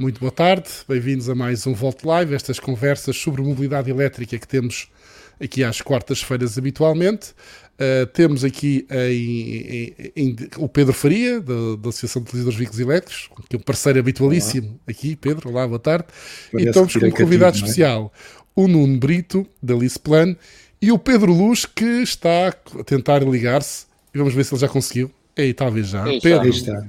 Muito boa tarde, bem-vindos a mais um Volt Live, estas conversas sobre mobilidade elétrica que temos aqui às quartas-feiras habitualmente. Uh, temos aqui em, em, em, o Pedro Faria, da, da Associação de Utilizadores de Veículos Elétricos, que é um parceiro habitualíssimo olá. aqui. Pedro, olá, boa tarde. Parece e estamos com um convidado é? especial, o Nuno Brito, da Lisplan, e o Pedro Luz, que está a tentar ligar-se. E vamos ver se ele já conseguiu. E talvez já. Aí Pedro, está.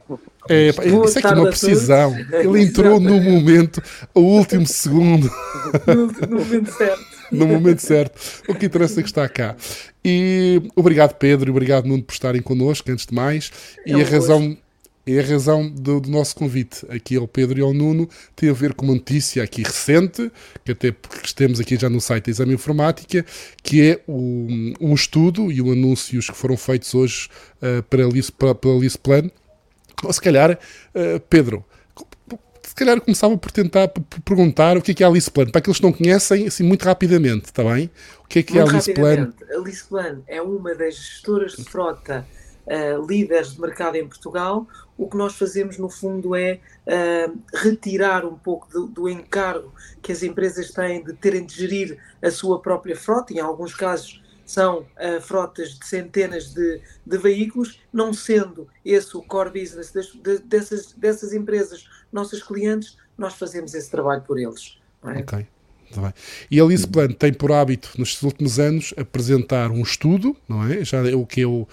É, isso é que é uma precisão. Ele entrou no momento, o último segundo. No, no momento certo. no momento certo. O que interessa é que está cá. E obrigado, Pedro, e obrigado, Nuno, por estarem connosco, antes de mais. E é a razão. E a razão do, do, nosso convite aqui ao Pedro e ao Nuno tem a ver com uma notícia aqui recente, que até temos aqui já no site da Exame Informática, que é o, um estudo e o anúncios que foram feitos hoje uh, para, para, pela Lisplan. Ou se calhar, uh, Pedro, se calhar começava por tentar perguntar o que é que é a Alice Plan, para aqueles que não conhecem, assim, muito rapidamente, está bem? O que é que muito é a Alice Plan? A Alice Plan é uma das gestoras de frota uh, líderes de mercado em Portugal. O que nós fazemos, no fundo, é uh, retirar um pouco do, do, encargo que as empresas têm de terem de gerir a sua própria frota, em alguns casos são uh, frotas de centenas de, de, veículos, não sendo esse o core business das, de, dessas, dessas empresas, nossos clientes, nós fazemos esse trabalho por eles. É? Ok. Tá bem. E a Alice tem por hábito, nos últimos anos, apresentar um estudo, não é? Já é o que o,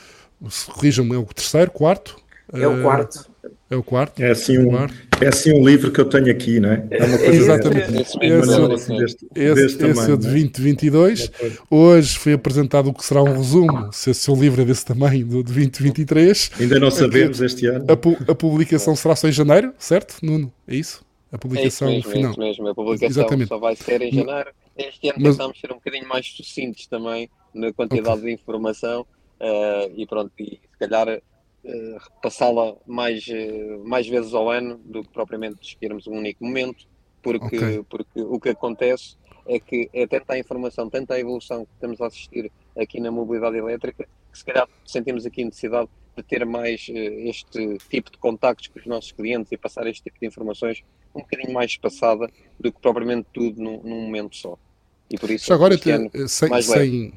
corrijam-me, é o terceiro, quarto? É o quarto. É o quarto? É assim, um, é assim um livro que eu tenho aqui, não é? É uma coisa Exatamente. Esse, esse, deste, esse, deste esse tamanho, é de 2022. É? Hoje foi apresentado o que será um resumo, se esse seu livro é desse tamanho, do de 2023. Ainda não sabemos este ano. A, a, publicação será só em janeiro, certo, Nuno? É isso? A publicação é isso mesmo, final. É isso mesmo. A publicação Exatamente. só vai ser em janeiro. Este ano Mas... tentámos ser um bocadinho mais sucintos também na quantidade okay. de informação uh, e pronto, e se calhar repassá-la mais, uh, mais vezes ao ano do que propriamente escolhermos um único momento, porque, okay. porque o que acontece é que é tanta a informação, tanta a evolução que estamos a assistir aqui na mobilidade elétrica, que se calhar sentimos aqui necessidade de ter mais este tipo de contactos com os nossos clientes e passar este tipo de informações um bocadinho mais espaçada do que propriamente tudo num, num momento só. E por isso, Já agora, te, sem, sem,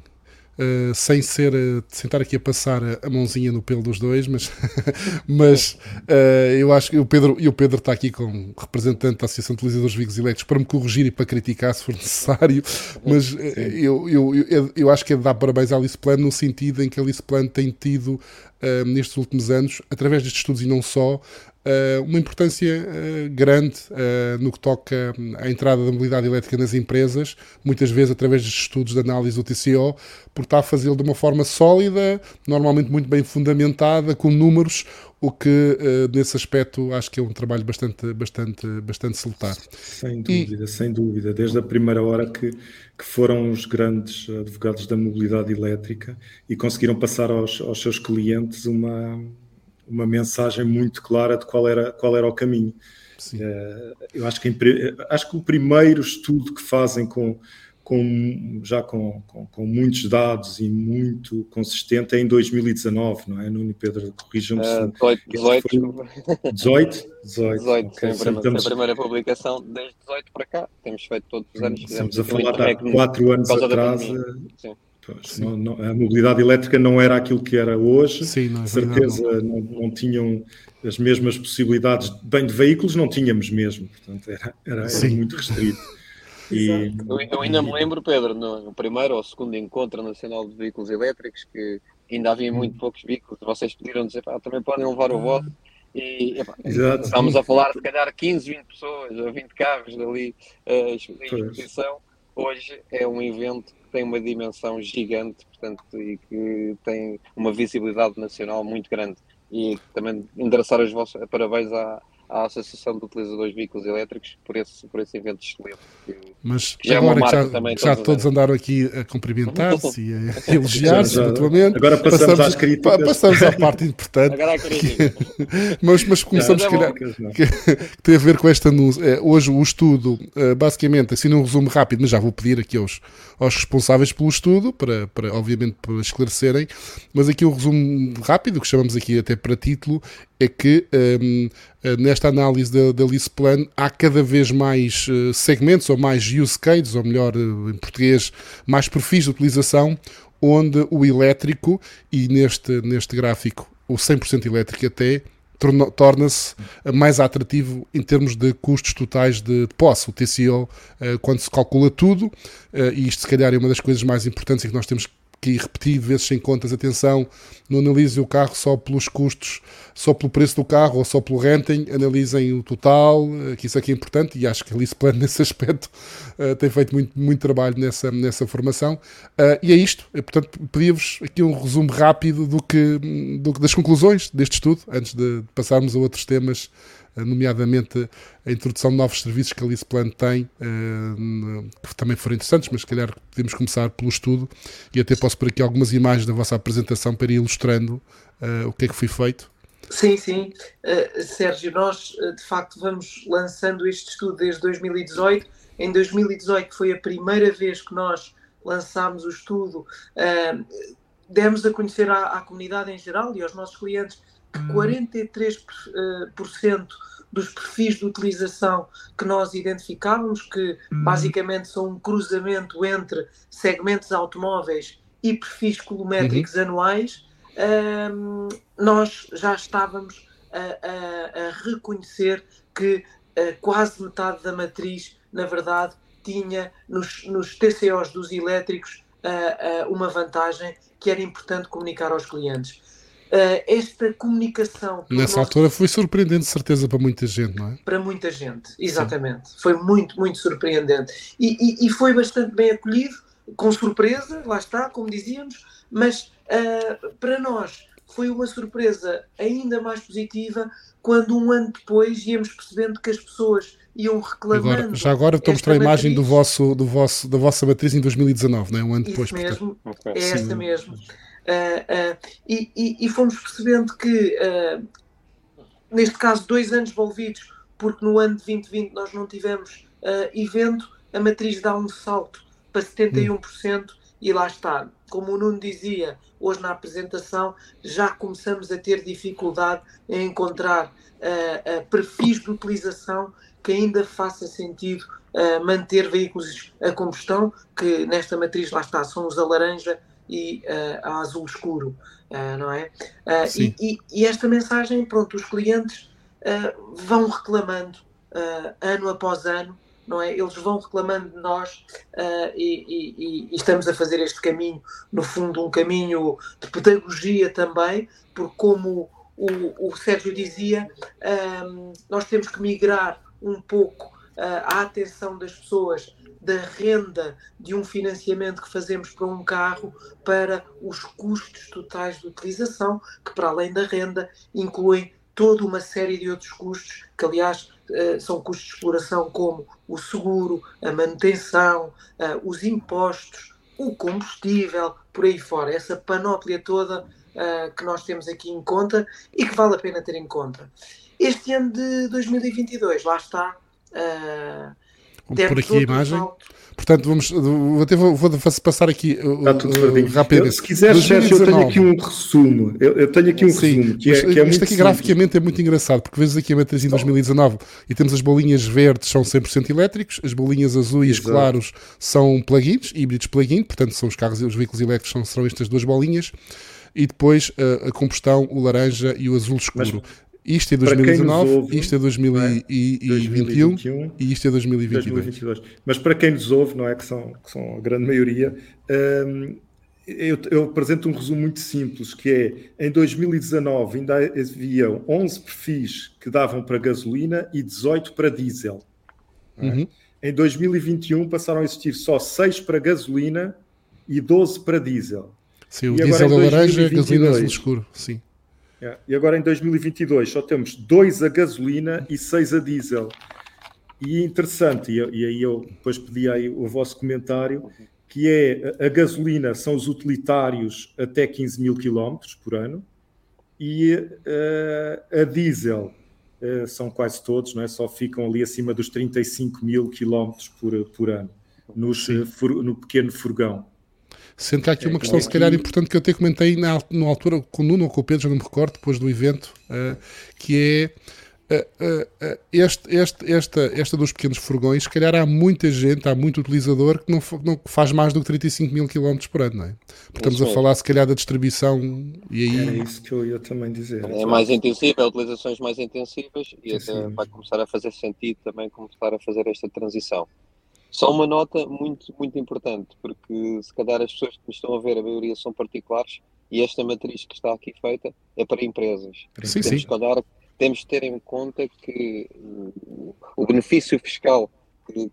Uh, sem ser uh, sem estar aqui a passar a, mãozinha no pelo dos dois, mas, mas uh, eu acho que o Pedro, e o Pedro está aqui como representante da Associação de Utilizadores Veículos Elétricos para me corrigir e para criticar se for necessário, mas eu, eu, eu, eu, acho que é de dar parabéns à Alice Plan no sentido em que a Alice Plan tem tido nestes últimos anos, através destes estudos e não só, uma importância uh, grande uh, no que toca à entrada da mobilidade elétrica nas empresas, muitas vezes através de estudos de análise do TCO, por estar a fazê-lo de uma forma sólida, normalmente muito bem fundamentada, com números, o que nesse aspecto acho que é um trabalho bastante, bastante, bastante salutar. Sem dúvida, e... sem dúvida. Desde a primeira hora que, que foram os grandes advogados da mobilidade elétrica e conseguiram passar aos, aos seus clientes uma uma mensagem muito clara de qual era, qual era o caminho. Uh, eu acho que, acho que o primeiro estudo que fazem com, com já com, com, com, muitos dados e muito consistente é em 2019, não é? Nuno Pedro, corrijam-me uh, 18, 18. 18? 18, 18 okay. a, primeira, a primeira publicação desde 18 para cá, temos feito todos os anos. Estamos a falar de há 4 anos atrás. Sim. Pois, não, não, a mobilidade elétrica não era aquilo que era hoje, Sim, não é certeza não, não, tinham as mesmas possibilidades, bem de veículos não tínhamos mesmo, portanto era, era, era muito restrito. E... Eu, eu, ainda me lembro, Pedro, no, no, primeiro ou segundo encontro nacional de veículos elétricos, que ainda havia muito poucos veículos, vocês pediram dizer, também podem levar o vosso, e epá, estávamos a falar de se calhar 15, 20 pessoas, ou 20 carros ali uh, em exposição, hoje é um evento tem uma dimensão gigante, portanto, e que tem uma visibilidade nacional muito grande. E também endereçar os vossos parabéns à, à Associação de Utilizadores de Veículos Elétricos por esse, por esse evento excelente. Que, Mas que agora que já, também, já todos andaram aqui a cumprimentar-se e a elogiar-se mutuamente, agora passamos, passamos às críticas. Passamos à parte importante. agora mas, mas começamos, se calhar, que, que, tem a ver com esta anúncio. É, hoje o estudo, eh, basicamente, assim num resumo rápido, mas já vou pedir aqui aos, aos responsáveis pelo estudo, para, para, obviamente para esclarecerem, mas aqui um resumo rápido, que chamamos aqui até para título, é que um, nesta análise da, da Plan, há cada vez mais segmentos ou mais use cases, ou melhor, em português, mais perfis de utilização, onde o elétrico, e neste, neste gráfico o 100% elétrico até, torna-se mais atrativo em termos de custos totais de, posse. O TCO, eh, quando se calcula tudo, eh, e isto se calhar é uma das coisas mais importantes em que nós temos que repetir vezes sem contas, atenção, não analisem o carro só pelos custos, só pelo preço do carro ou só pelo renting, analisem o total, eh, que isso aqui é importante e acho que a Alice Plan nesse aspecto uh, tem feito muito, muito trabalho nessa, nessa formação. Uh, e é isto, portanto, pedia-vos aqui um resumo rápido do que, do, das conclusões deste estudo, antes de passarmos a outros temas eh, nomeadamente a introdução de novos serviços que a Alice Plan tem, eh, que também foram interessantes, mas se calhar podemos começar pelo estudo e até posso por aqui algumas imagens da vossa apresentação para ir ilustrando eh, o que é que foi feito. Sim, sim. Sérgio, nós de facto vamos lançando este estudo desde 2018. Em 2018 foi a primeira vez que nós lançámos o estudo, demos a conhecer à, à, comunidade em geral e aos nossos clientes que 43% uh, dos perfis de utilização que nós identificávamos, que hum. basicamente são um cruzamento entre segmentos automóveis e perfis colométricos uhum. anuais, um, nós já estávamos a, a, a reconhecer que uh, quase metade da matriz, na verdade, tinha nos, nos TCOs dos elétricos uh, uma vantagem que era importante comunicar aos clientes esta comunicação. Nessa altura foi surpreendente, de certeza, para muita gente, não é? Para muita gente, exatamente. Sim. Foi muito, muito surpreendente. E, e, e, foi bastante bem acolhido, com surpresa, lá está, como dizíamos, mas uh, para nós foi uma surpresa ainda mais positiva quando um ano depois íamos percebendo que as pessoas iam reclamando. Agora, já agora estou a mostrar a imagem do vosso, do vosso, da vossa matriz em 2019, não é? Um ano Isso depois. mesmo, portanto. é esta mesmo. Uh, e, e, e, fomos percebendo que, neste caso, dois anos envolvidos, porque no ano de 2020 nós não tivemos evento, a matriz dá um salto para 71%. Hum. E lá está, como o Nuno dizia hoje na apresentação, já começamos a ter dificuldade em encontrar uh, uh, perfis de utilização que ainda faça sentido uh, manter veículos a combustão, que nesta matriz lá está, são os a laranja e uh, a azul escuro, uh, não é? Uh, e, e, e, esta mensagem, pronto, os clientes vão reclamando ano após ano, não é? Eles vão reclamando de nós e, e, estamos a fazer este caminho, no fundo, um caminho de pedagogia também, porque como o, o Sérgio dizia, um, nós temos que migrar um pouco a atenção das pessoas da renda de um financiamento que fazemos para um carro para os custos totais de utilização, que para além da renda incluem toda uma série de outros custos, que aliás eh, são custos de exploração como o seguro, a manutenção, eh, os impostos, o combustível, por aí fora, essa panóplia toda eh, que nós temos aqui em conta e que vale a pena ter em conta. Este ano de 2022, lá está, por aqui a imagem. Portanto, vamos, vou, ter, vou, passar aqui Está tudo uh, rápido. Se quiser, Sérgio, eu tenho aqui um resumo. Eu, eu tenho aqui um Sim, resumo. Que é, que é isto aqui graficamente é muito engraçado, porque vezes aqui a matriz em 2019 e temos as bolinhas verdes são 100% elétricos, as bolinhas azuis Exato. claros são plug-ins, híbridos plug-in, portanto são os carros os veículos elétricos são, serão estas duas bolinhas e depois a, uh, a combustão, o laranja e o azul escuro. Mas, isto é 2019, ouve, isto é 2021 é? e isto é 2022. 2022. Mas para quem nos ouve, não é que são, que são a grande maioria, hum, eu, eu, apresento um resumo muito simples, que é, em 2019 ainda havia 11 perfis que davam para gasolina e 18 para diesel. É? Uhum. Em 2021 passaram a existir só 6 para gasolina e 12 para diesel. Sim, o e diesel é laranja, a gasolina azul escuro, sim. É. E agora em 2022 só temos dois a gasolina e seis a diesel. E é interessante, e, e aí eu depois pedi aí o vosso comentário, que é a gasolina são os utilitários até 15 mil quilómetros por ano e uh, a diesel uh, são quase todos, não é? só ficam ali acima dos 35 mil quilómetros por, por ano nos, uh, fur, no pequeno furgão. Sendo que há aqui uma questão, se calhar, importante que eu até comentei na, na altura com o Nuno ou com o Pedro, já não me recordo, depois do evento, uh, que é este, este, esta, esta dos pequenos furgões, se calhar há muita gente, há muito utilizador que não, não faz mais do que 35 mil km por ano, não é? Porque estamos a falar, se calhar, da distribuição e aí... Era isso que eu ia também dizer. É mais intensiva, é utilizações mais intensivas e até vai começar a fazer sentido também começar a fazer esta transição. Só uma nota muito, muito importante, porque se calhar as pessoas que me estão a ver, a maioria são particulares, e esta matriz que está aqui feita é para empresas. Sim, temos, sim. Que olhar, temos de ter em conta que o benefício fiscal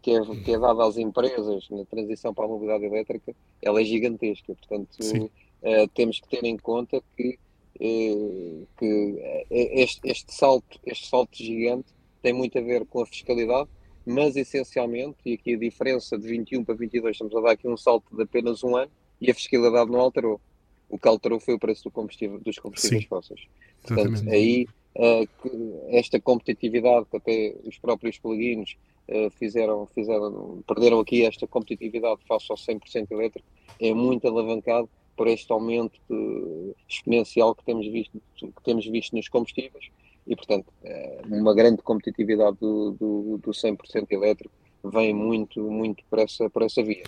que, é, que é dado às empresas na transição para a mobilidade elétrica, ela é gigantesca. Portanto, uh, temos que ter em conta que, uh, que este, este, salto, este salto gigante tem muito a ver com a fiscalidade, mas essencialmente, e aqui a diferença de 21 para 22, estamos a dar aqui um salto de apenas um ano e a fiscalidade não alterou. O que alterou foi o preço do combustível, dos combustíveis fósseis. Portanto, Exatamente. aí uh, esta competitividade que até os próprios plugins uh, fizeram, fizeram, perderam aqui esta competitividade face ao 100% elétrico, é muito alavancado por este aumento exponencial que temos, visto, que temos visto nos combustíveis e, portanto, é uma grande competitividade do, do, do 100% elétrico vem muito, muito por essa, por essa via.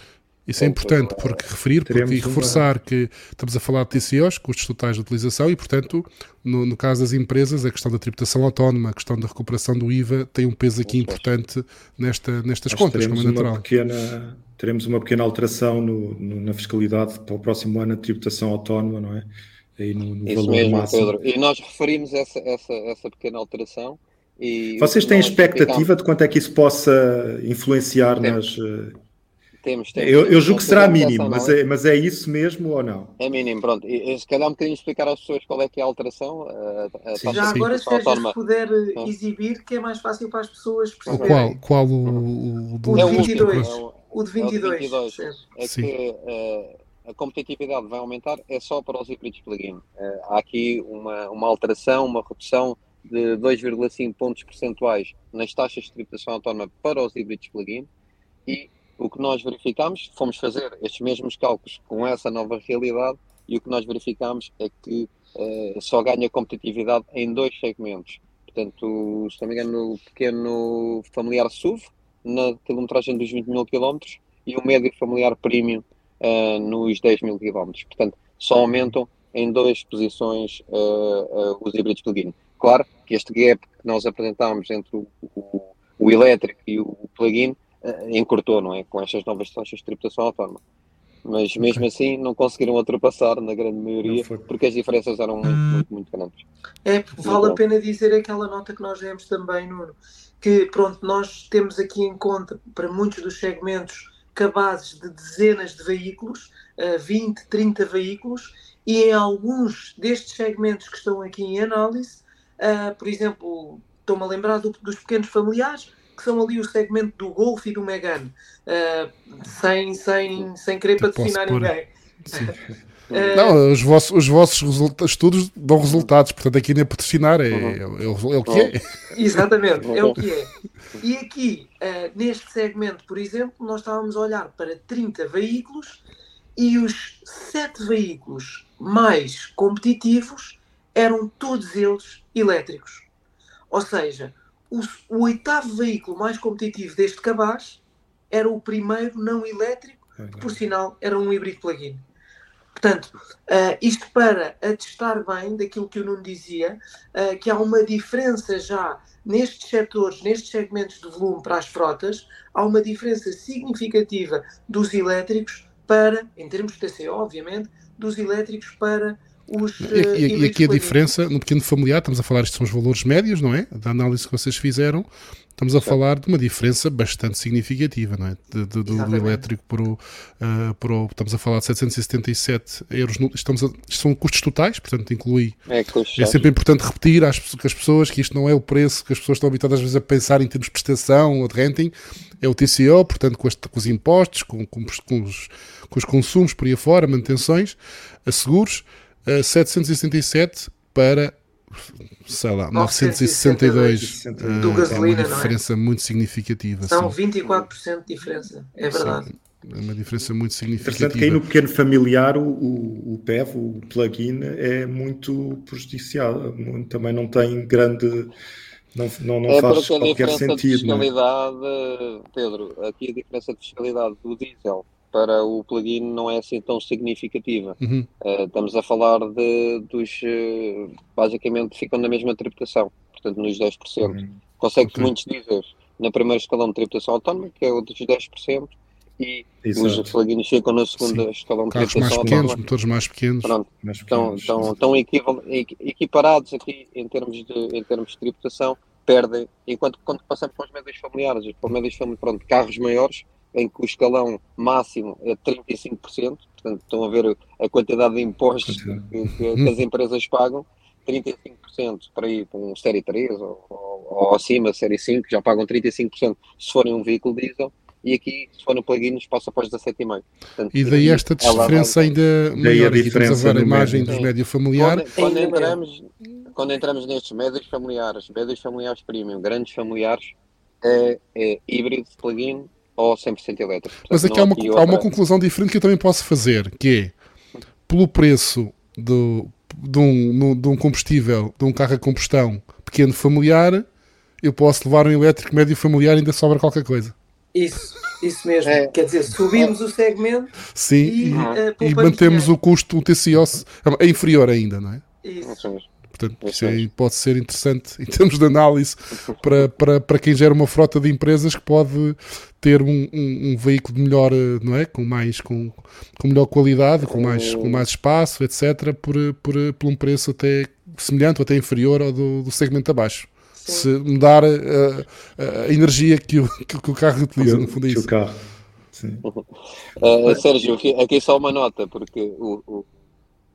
Isso é importante porque referir porque, e reforçar uma... que estamos a falar de TCOs, custos totais de utilização, e portanto, no, no, caso das empresas, a questão da tributação autónoma, a questão da recuperação do IVA tem um peso aqui importante nesta, nestas contas, como é natural. Pequena, teremos uma pequena alteração no, no, na fiscalidade para o próximo ano, a tributação autónoma, não é? Aí no, no Isso mesmo, máximo. Pedro. E nós referimos essa, essa, essa pequena alteração. E Vocês têm expectativa de quanto é que isso possa influenciar temos. nas. Eh, temos, temos. Eu, eu julgo que será mínimo, mas é, mas é isso mesmo ou não? É mínimo, pronto. E, se calhar um bocadinho explicar às pessoas qual é que é a alteração. A, a Sim, já agora, se autónoma. puder eh, exibir, que é mais fácil para as pessoas perceberem. Qual, qual o, o, do... é o 22? o de 22. É, o de 22. É que uh, a competitividade vai aumentar é só para os híbridos plug-in. Uh, há aqui uma, uma alteração, uma redução de 2,5 pontos percentuais nas taxas de tributação autónoma para os híbridos plug-in e o que nós verificamos, fomos fazer estes mesmos cálculos com essa nova realidade e o que nós verificamos é que uh, só ganha competitividade em dois segmentos. Portanto, se não me engano, no pequeno familiar SUV, na quilometragem dos 20 mil quilómetros, e o médio familiar premium uh, nos 10 mil quilómetros. Portanto, só aumentam em duas posições uh, os híbridos plug-in. Claro que este gap que nós apresentámos entre o, o, o elétrico e o plug-in encurtou, não é? Com estas novas taxas de tributação autónoma. Mas mesmo okay. assim não conseguiram ultrapassar na grande maioria porque as diferenças eram muito, muito, muito grandes. É, vale a pena dizer aquela nota que nós vemos também, Nuno, que pronto, nós temos aqui em conta para muitos dos segmentos cabazes de dezenas de veículos, 20, 30 veículos, e em alguns destes segmentos que estão aqui em análise, por exemplo, estou-me a lembrar do, dos pequenos familiares, que são ali o segmento do Golf e do Megane, sem, sem, sem querer patrocinar ninguém. Uh, não, os vossos, os vossos estudos dão resultados, portanto aqui nem patrocinar é, uhum. é, é, é, o que é. Exatamente, é o que é. E aqui, uh, neste segmento, por exemplo, nós estávamos a olhar para 30 veículos e os 7 veículos mais competitivos eram todos eles elétricos. Ou seja, o, o oitavo veículo mais competitivo deste cabaz era o primeiro não elétrico, que por sinal era um híbrido plug-in. Portanto, uh, isto para atestar bem daquilo que o Nuno dizia, uh, que há uma diferença já nestes setores, nestes segmentos de volume para as frotas, há uma diferença significativa dos elétricos para, em termos de TCO, obviamente, dos elétricos para os. Uh, e, e, aqui a diferença, no pequeno familiar, estamos a falar, estes são os valores médios, não é? Da análise que vocês fizeram, estamos a falar de uma diferença bastante significativa, não é? De, de, do, do, elétrico para o, uh, para o, Estamos a falar de 777 euros. No, estamos a, isto são custos totais, portanto, inclui. É, é sempre importante repetir às as pessoas que isto não é o preço que as pessoas estão habituadas às vezes a pensar em termos de prestação ou de renting, é o TCO, portanto, com, este, com os impostos, com, com, com, os, com os consumos por aí afora, manutenções, a seguros. Uh, 777 para sei lá, 962 uh, do gasolina, é uma diferença é? muito significativa. São sim. 24% de diferença, é verdade. Sim, é uma diferença muito significativa. Portanto, que aí no pequeno familiar o, o, o PEV, o plugin, é muito prejudicial. Também não tem grande Não, não, não é faz qualquer sentido. De é? fiscalidade? Pedro, aqui a diferença de fiscalidade do diesel para o plugin não é assim tão significativa. Uhum. Uh, estamos a falar de, dos. Uh, basicamente ficam na mesma tributação, portanto, nos 10%. Uhum. Consegue-se okay. muitos dizer na primeira escalão de tributação autónoma, que é o dos 10%, e Exato. os plugins ficam na segunda Sim. escalão de Carros tributação mais pequenos, autónoma. motores mais pequenos. Pronto, mais pequenos. Estão, estão, estão equiparados aqui em termos, de, em termos de tributação, perdem, enquanto quando passamos para os médios familiares, para os médios familiares, pronto, carros maiores, em que o escalão máximo é 35%, portanto estão a ver a quantidade de impostos que, que as empresas pagam, 35% para ir para um Série 3 ou, ou, ou acima, Série 5, já pagam 35% se forem um veículo diesel, e aqui, se for no plugins, passa para os 17,5. E daí esta diferença vai... ainda maior. Aqui estamos a ver a imagem dos médios familiares. Quando, quando, entramos, quando entramos nestes médios familiares, médios familiares premium, grandes familiares, é, é híbrido, plug-in ou 100% elétrico. Portanto, Mas aqui há uma, outra... há uma conclusão diferente que eu também posso fazer, que é, pelo preço do, de, um, no, de um combustível, de um carro a combustão pequeno familiar, eu posso levar um elétrico médio familiar e ainda sobra qualquer coisa. Isso, isso mesmo. É. Quer dizer, subimos o segmento Sim, e, e, uh, e mantemos dinheiro. o custo, o TCO é inferior ainda, não é? Isso. Portanto, isso aí pode ser interessante em termos de análise para, para, para quem gera uma frota de empresas que pode ter um, um, um veículo de melhor, não é? Com mais, com, com melhor qualidade, com mais, com mais espaço, etc., por, por, por um preço até semelhante ou até inferior ao do, do segmento abaixo. Sim. Se mudar a, a, a energia que o, que o carro utiliza, no fundo é isso. o carro. Uh, Sérgio, aqui, aqui só uma nota, porque o, o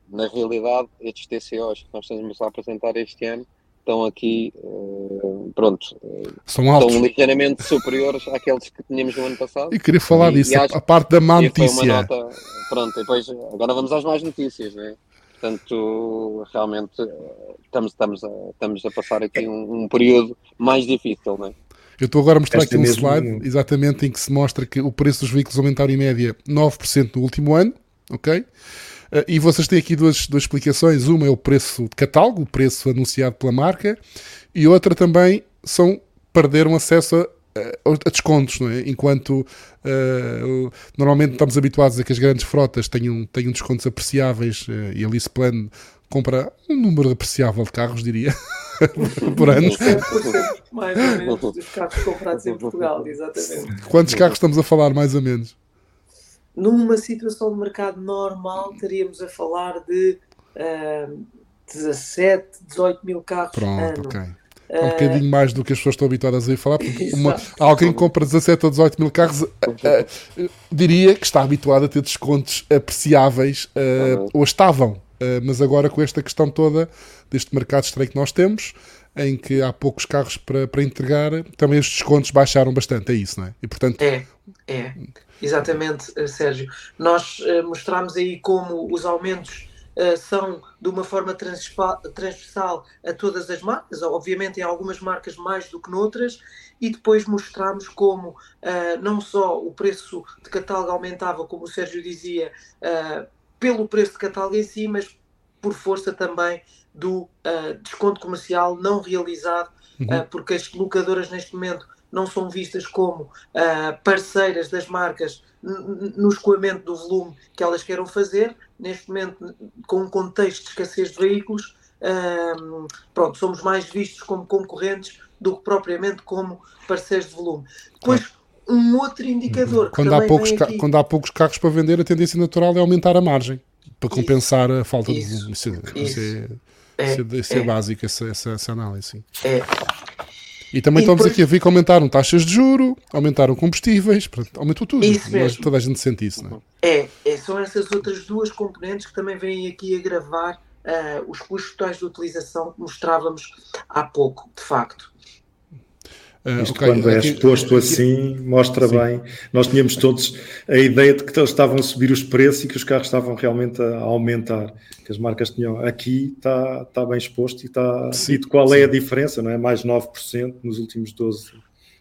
na realidade, estes TCOs que nós estamos a apresentar este ano estão aqui, uh, pronto, uh, São altos. estão ligeiramente superiores àqueles que tínhamos no ano passado. E queria falar e, disso, e acho, a parte da má notícia. Nota, pronto, depois, agora vamos às más notícias, né? Portanto, realmente eh, estamos, estamos, a, estamos a passar aqui um, um período mais difícil, não é? Eu estou agora a mostrar aqui um slide exatamente em que se mostra que o preço dos veículos aumentaram em média 9% no último ano, ok? Uh, e vocês têm aqui duas, duas explicações. Uma é o preço de catálogo, o preço anunciado pela marca, e outra também são perderam acesso a, a descontos, não é? Enquanto uh, normalmente estamos habituados a que as grandes frotas tenham, tenham descontos apreciáveis uh, e a Lease Plan compra um número apreciável de carros, diria, por ano. 100% mais ou menos dos carros comprados em Portugal, exatamente. Quantos carros estamos a falar, mais ou menos? Numa situação de mercado normal, estaríamos a falar de uh, 17, 18 mil carros Pronto, ano. ok. É um bocadinho mais do que as pessoas estão habituadas a falar, porque uma, alguém que compra 17 ou 18 mil carros uh, uh, diria que está habituado a ter descontos apreciáveis, uh, ou estavam, mas agora com esta questão toda deste mercado estranho que nós temos, em que há poucos carros para, para entregar, também os descontos baixaram bastante, é isso, não é? E portanto. É, é. Exatamente, eh, Sérgio. Nós uh, mostramos aí como os aumentos uh, são de uma forma transversal a todas as marcas, obviamente em algumas marcas mais do que noutras, e depois mostramos como uh, não só o preço de catálogo aumentava, como o Sérgio dizia, pelo preço de catálogo em si, mas por força também do desconto comercial não realizado, uhum. porque as locadoras neste momento não são vistas como uh, parceiras das marcas no escoamento do volume que elas queiram fazer. Neste momento, com um contexto de escassez de veículos, uh, pronto, somos mais vistos como concorrentes do que propriamente como parceiros de volume. Depois, um outro indicador. Quando há, poucos aqui... quando há poucos carros para vender, a tendência natural é aumentar a margem para compensar isso, a falta isso, de volume. Isso, isso, isso é, é, isso é, é, básico, essa, essa, essa análise. É. E também e estamos depois... aqui a ver que aumentaram taxas de juro, aumentaram combustíveis, aumentou tudo. Isso mesmo. Toda a gente sente isso, não é? é? É, são essas outras duas componentes que também vêm aqui agravar uh, os custos totais de utilização que mostrávamos há pouco, de facto. Uh, Isto okay, quando é exposto aqui, assim mostra sim. bem. Nós tínhamos todos a ideia de que estavam a subir os preços e que os carros estavam realmente a aumentar. Que as marcas tinham. Aqui está, está bem exposto e está dito qual sim. é a diferença, não é? Mais 9% nos últimos 12,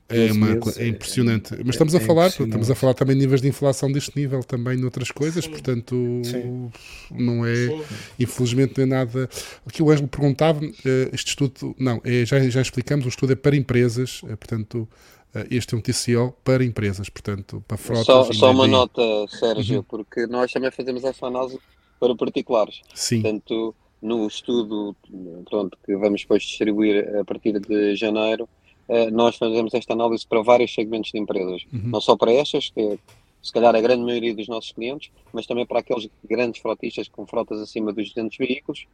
É, uma, meses, é impressionante. É, Mas estamos a é falar, estamos a falar também de níveis de inflação deste nível também noutras coisas, Sim. portanto Sim. não é, Sim. infelizmente não é nada. O que o Ângelo perguntava, eh, este estudo, não, é, já, já explicamos, o estudo é para empresas, é, portanto eh, este é um TCO para empresas, portanto, para frotas. Só, só uma nota, Sérgio, uhum. porque nós também fazemos essa análise para particulares. Sim. Portanto, no estudo pronto, que vamos depois distribuir a partir de janeiro, eh, nós fazemos esta análise para vários segmentos de empresas, uhum. não só para estas, que é se calhar a grande maioria dos nossos clientes, mas também para aqueles grandes frotistas com frotas acima dos 200 veículos,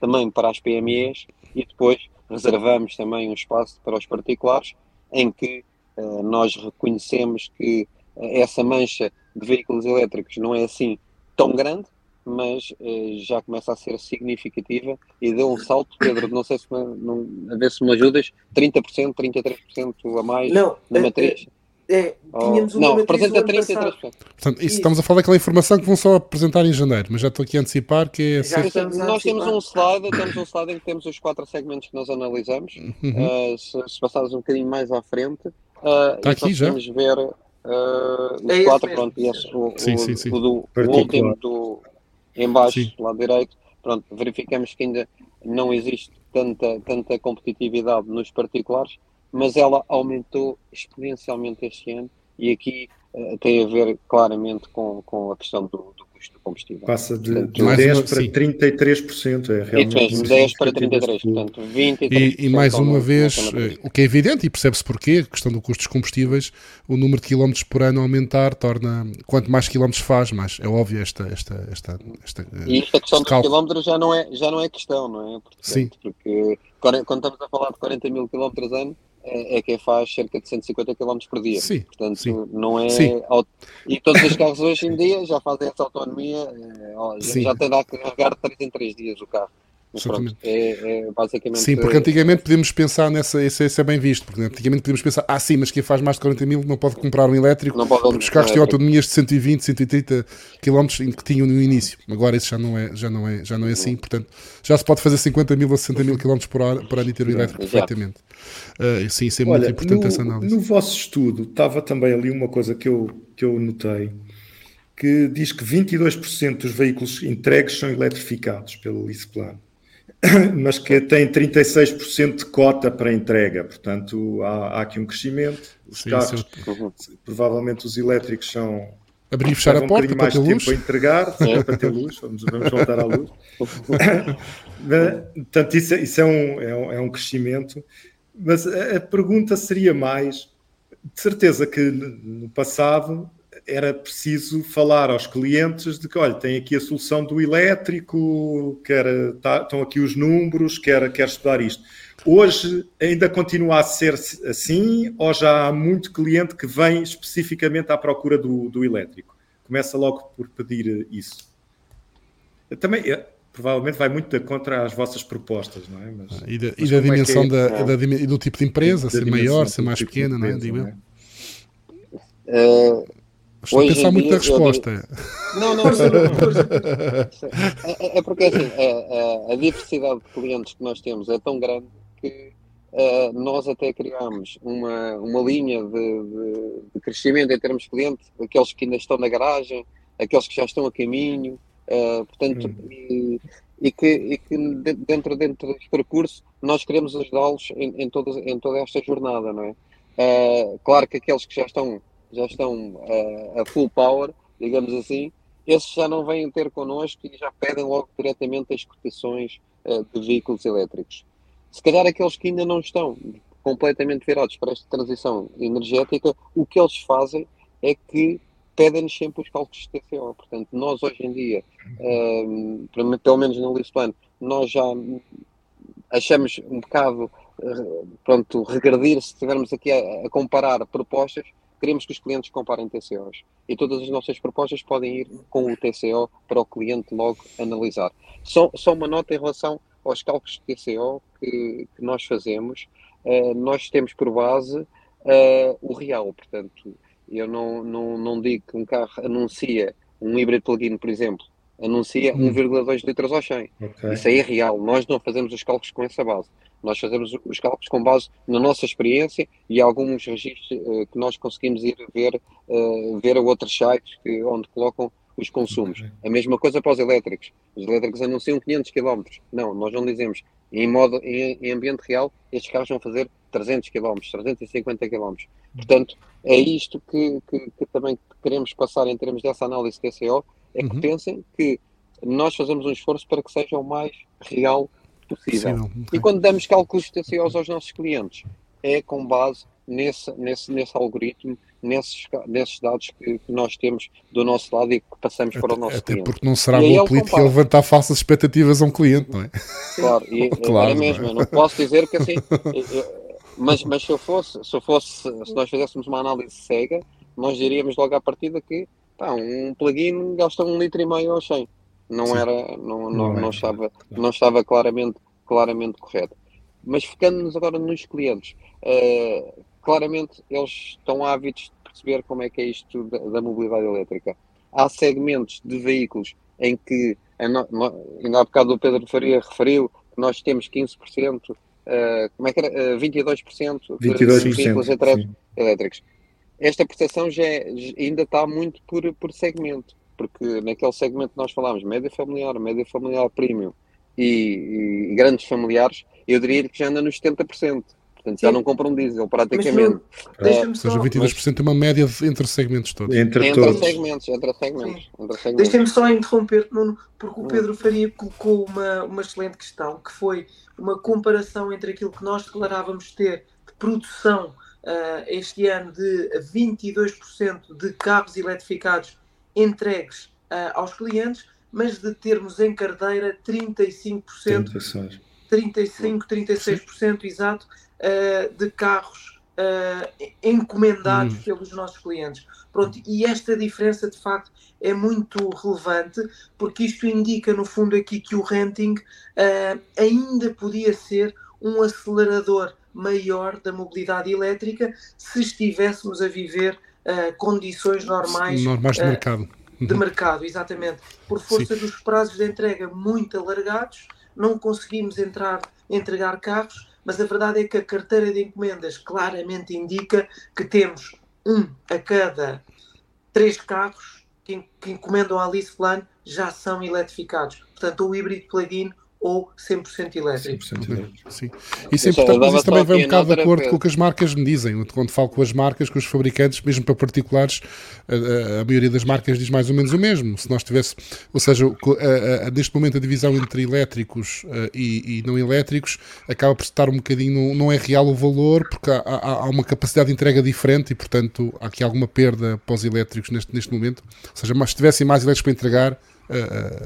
também para as PMEs e depois reservamos também um espaço para os particulares em que uh, nós reconhecemos que uh, essa mancha de veículos elétricos não é assim tão grande, mas eh, já começa a ser significativa e deu um salto, Pedro, não sei se me, não, a ver se me ajudas, 30%, 33% a mais não, na é, matriz. É, é, tínhamos uma não, representa 33%. Portanto, isso, estamos a falar daquela informação que vão só apresentar em janeiro, mas já estou aqui a antecipar que é... Já nós temos um slide, temos um slide em que temos os quatro segmentos que nós analisamos, uhum. uh, se, se passares um bocadinho mais à frente, uh, Está aqui já? Vamos ver uh, os é quatro, pronto, e esse, o, sim, o, sim, sim. o, do, o último do, em baixo, Sim. lado direito, pronto, verificamos que ainda não existe tanta, tanta competitividade nos particulares, mas ela aumentou exponencialmente este ano e aqui uh, tem a ver claramente com, com a questão do, do custo do combustível. Passa de, portanto, de 10 uma, para sim. 33%. É realmente Isso 10 para 33%, portanto 23%. E, e mais uma vez, eh, o que é evidente, e percebe-se porquê, a questão do custo dos combustíveis, o número de quilómetros por ano aumentar torna, quanto mais quilómetros faz, mais é óbvio esta... esta, esta, esta e esta questão dos quilómetros já não, é, já não é questão, não é? Portanto, sim. Porque quando estamos a falar de 40 mil quilómetros ano, é, é quem faz cerca de 150 km por dia. Sim, Portanto, sim. não é. Sim. E todos os carros hoje em dia já fazem essa autonomia, ó, já, já tem a carregar 3 em 3 dias o carro. Pronto, é, é, basicamente... Sim, porque antigamente podíamos pensar nessa, isso, isso é bem visto, porque antigamente podíamos pensar, ah sim, mas quem faz mais de 40 mil não pode comprar um elétrico, não pode, porque os carros têm autonomias de 120, 130 km que tinham no início, agora isso já não é, já não é, já não é assim, portanto já se pode fazer 50 mil a 60 mil km por hora e ter o elétrico perfeitamente. Uh, sim, isso é Olha, muito importante no, essa análise. No vosso estudo estava também ali uma coisa que eu, que eu notei, que diz que 22% dos veículos entregues são eletrificados pelo Lisplan. mas que tem 36% de cota para entrega, portanto há, há aqui um crescimento. Os sim, carros, sim. provavelmente os elétricos são. Abrir e fechar a porta um mais para ter tempo luz. a entregar, é. para ter luz, vamos, vamos voltar à luz. portanto, isso, é, isso é, um, é, um, é um crescimento, mas a, a pergunta seria mais: de certeza que no passado era preciso falar aos clientes de que, olha, tem aqui a solução do elétrico, quer, tá, estão aqui os números, quer, quer estudar isto. Hoje ainda continua a ser assim ou já há muito cliente que vem especificamente à procura do, do elétrico? Começa logo por pedir isso. Também, é, provavelmente vai muito contra as vossas propostas, não é? Mas, e da, mas e da dimensão é que é? da, da, e do tipo de empresa, ser maior, ser mais tipo pequena, não é? Digo é? Uh, Estou Hoje a pensar muito dia, na resposta. Digo... Não, não, não, é, é, porque assim, a, a, a, diversidade de clientes que nós temos é tão grande que uh, nós até criamos uma, uma linha de, de, de, crescimento em termos de clientes, aqueles que ainda estão na garagem, aqueles que já estão a caminho, uh, portanto, hum. e, e, que, e que dentro, dentro deste percurso nós queremos ajudá-los em, em, toda, em toda esta jornada, não é? Uh, claro que aqueles que já estão já estão uh, a full power, digamos assim, esses já não vêm ter connosco e já pedem logo diretamente as cotações uh, de veículos elétricos. Se calhar aqueles que ainda não estão completamente virados para esta transição energética, o que eles fazem é que pedem-nos sempre os cálculos de TCO. Portanto, nós hoje em dia, um, ehm, pelo menos no Listplan, nós já achamos um bocado, eh, pronto, regredir se estivermos aqui a, a comparar propostas, Queremos que os clientes comparem TCOs e todas as nossas propostas podem ir com o TCO para o cliente logo analisar. Só, só uma nota em relação aos cálculos de TCO que, que nós fazemos. Uh, nós temos por base uh, o real, portanto, eu não, não, não digo que um carro anuncia um híbrido plug-in, por exemplo, anuncia hum. 1,2 litros ao 100. Okay. Isso aí é real. Nós não fazemos os cálculos com essa base. Nós fazemos os cálculos com base na nossa experiência e alguns registros uh, que nós conseguimos ir ver, uh, ver a outros sites que, onde colocam os consumos. Okay. A mesma coisa para os elétricos. Os elétricos anunciam 500 km. Não, nós não dizemos. Em, modo, em, em ambiente real, estes carros vão fazer 300 km, 350 km. Portanto, é isto que, que, que, também queremos passar em termos dessa análise TCO, é que uhum. pensem que nós fazemos um esforço para que seja o mais real possível. Sim, okay. E quando damos cálculos TCOs aos nossos clientes, é com base nesse, nesse, nesse algoritmo, nesses, nesses dados que, que, nós temos do nosso lado e que passamos para o nosso até cliente. porque não será boa política levantar falsas expectativas a um cliente, não é? Claro, e, claro, é mesmo, é? não posso dizer que assim, mas, mas se eu fosse, se eu fosse, se nós fizéssemos uma análise cega, nós diríamos logo à partida que pá, um plugin gasta um litro e meio ou 100. Não Sim. era, não, não, não, não, é. estava, não estava claramente, claramente correto. Mas focando-nos agora nos clientes, uh, claramente eles estão ávidos de perceber como é que é isto da, da mobilidade elétrica. Há segmentos de veículos em que, ainda há bocado o Pedro Faria referiu, que nós temos 15%, uh, eh, como é que era? Uh, 22%, 22 de veículos elétricos. Esta percepção já é, ainda está muito por, por segmento, porque naquele segmento que nós falámos, média familiar, média familiar premium e, e grandes familiares, eu diria que já anda nos 70%. Portanto, Sim. já não compram diesel, praticamente. Mas, Ou seja, 22% é uma média entre segmentos todos. Entre, entre todos. segmentos, entre segmentos. segmentos. Deixem-me só interromper, Nuno, porque o hum. Pedro Faria colocou uma, uma excelente questão, que foi uma comparação entre aquilo que nós declarávamos ter de produção uh, este ano de 22% de carros eletrificados entregues uh, aos clientes, mas de termos em carteira 35%, 36. 35, 36% exato, uh, de carros encomendados hum. pelos nossos clientes. Pronto, e esta diferença de facto é muito relevante porque isto indica no fundo aqui que o renting uh, ainda podia ser um acelerador maior da mobilidade elétrica se estivéssemos a viver condições normais, normais de mercado. De mercado, exatamente. Por força Sim. dos prazos de entrega muito alargados, não conseguimos entrar, entregar carros mas a verdade é que a carteira de encomendas claramente indica que temos um a cada três carros que, que encomendam a Alice Plan já são eletrificados. Portanto, o híbrido plug-in ou 100% elétrico. 100% elétrico. Sim. Isso é importante, mas isso também vai um bocado de acordo com o que as marcas me dizem. Quando falo com as marcas, com os fabricantes, mesmo para particulares, a, a maioria das marcas diz mais ou menos o mesmo. Se nós tivesse, ou seja, a, a, neste momento a divisão entre elétricos e, e, não elétricos acaba por estar um bocadinho, não é real o valor, porque há, há, há, uma capacidade de entrega diferente e, portanto, há aqui alguma perda para os elétricos neste, neste momento. Ou seja, mas se tivessem mais elétricos para entregar,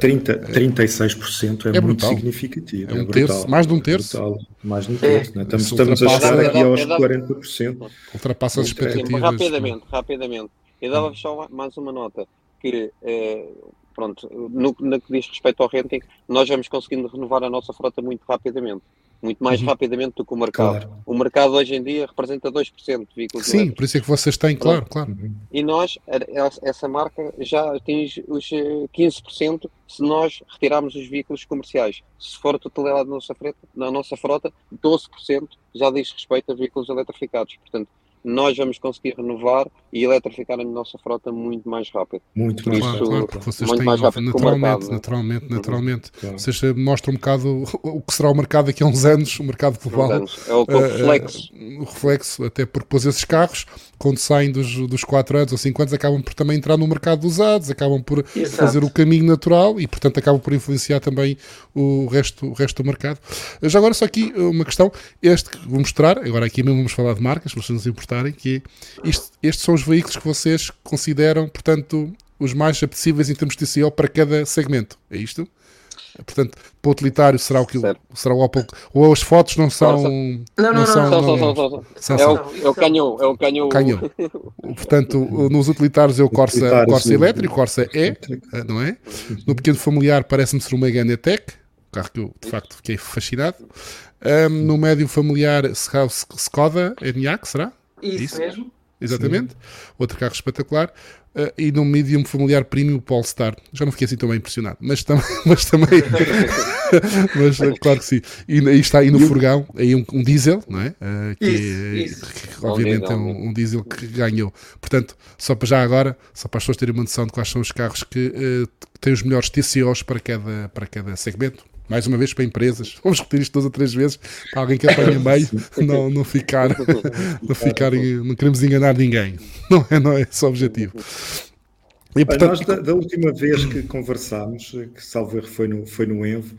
30, 36% é, é muito significativo. É um é terço, mais de um terço. Brutal, mais de um terço. É. Né? Estamos, estamos a chegar aqui aos 40%. Ultrapassa as expectativas. Rapidamente, rapidamente. Eu dava só mais uma nota que eh, pronto, no, no, que diz respeito ao renting, nós vamos conseguindo renovar a nossa frota muito rapidamente muito mais uhum. rapidamente do que o mercado. Claro. O mercado hoje em dia representa 2% de veículos Sim, elétricos. por isso é que vocês têm, claro, claro. E nós, essa marca já atinge os 15% eh, se nós retirarmos os veículos comerciais. Se for a totalidade da nossa frota, na nossa frota, 12% já diz respeito a veículos eletrificados. Portanto, nós vamos conseguir renovar e eletrificar a nossa frota muito mais rápido. Muito mais rápido, claro, porque vocês têm, naturalmente, mercado, naturalmente, né? naturalmente. Claro. Vocês mostram um bocado o que será o mercado daqui a uns anos, o mercado global. É o uh, reflexo. Uh, o reflexo, até porque depois esses carros, quando saem dos, dos 4 anos ou 5 anos, acabam por também entrar no mercado dos usados, acabam por Exato. fazer o caminho natural e, portanto, acabam por influenciar também o resto, o resto do mercado. Já agora, só aqui uma questão, este que vou mostrar, agora aqui mesmo vamos falar de marcas, se nos importar gostarem, que é, isto, estes são os veículos que vocês consideram, portanto, os mais apetecíveis em termos de TCO para cada segmento. É isto? Portanto, para o utilitário será o que será o Opel? Ou as fotos não são não, não, não, são, não, não, não, são, é, o, é o canhão é o canhão. Canhão. Portanto nos utilitários é o Corsa, Corsa elétrico Corsa E não é? No pequeno familiar parece-me ser o Megane E-Tech carro que eu de facto fiquei fascinado. Um, no médio familiar Skoda Enyaq será? Isso, Isso? mesmo. Exatamente. Sim. Outro carro espetacular. Uh, e no medium familiar premium Polestar. Já não fiquei assim tão bem impressionado, mas, tam mas também. mas uh, claro que sim. E aí está aí no furgão, aí um, um diesel, não é? Uh, que, isso, isso. que, obviamente é um, um, diesel que ganhou. Portanto, só para já agora, só para as pessoas terem uma noção de quais são os carros que têm os melhores TCOs para cada, para cada segmento mais uma vez para empresas, vamos repetir isto duas ou três vezes para alguém que apanha meio não, não ficar, não ficar, não queremos enganar ninguém, não é, não é esse o objetivo. E, portanto... Nós, da, da, última vez que conversámos, que salvo erro foi no, foi no ENV,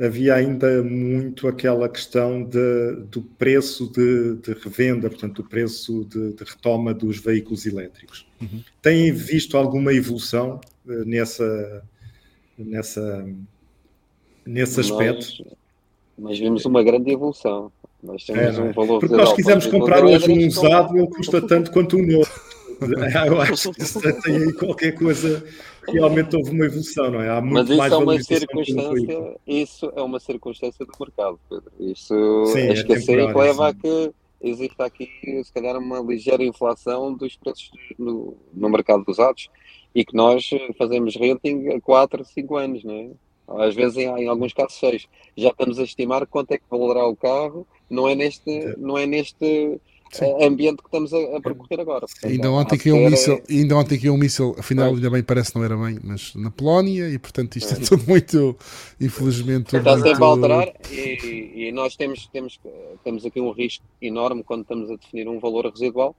havia ainda muito aquela questão de, do preço de, de, revenda, portanto, do preço de, de retoma dos veículos elétricos. Uhum. Têm visto alguma evolução uh, nessa, nessa nesse aspecto. Nós, nós vimos uma grande evolução. Nós temos é, um valor Porque nós quisermos comprar hoje um usado, ele custa tanto quanto um novo. Eu acho que isso tem aí qualquer coisa realmente houve uma evolução, não é? Há muito Mas isso é uma circunstância, isso é uma circunstância do mercado, Pedro. Isso Sim, é esquecer é que leva a que existe aqui, se calhar, uma ligeira inflação dos preços no, no mercado dos usados e que nós fazemos renting a 4, 5 anos, não é? Às vezes em, em, alguns casos seis. Já estamos a estimar quanto é que valerá o carro, não é neste, não é neste eh, ambiente que estamos a, a percorrer agora. Portanto, ainda, ontem que um míssil, ainda ontem que um míssil, afinal, ainda bem parece que não era bem, mas na Polónia, e portanto isto é, é tudo muito, infelizmente. Está muito... sempre a alterar e, e, nós temos, temos, temos aqui um risco enorme quando estamos a definir um valor residual,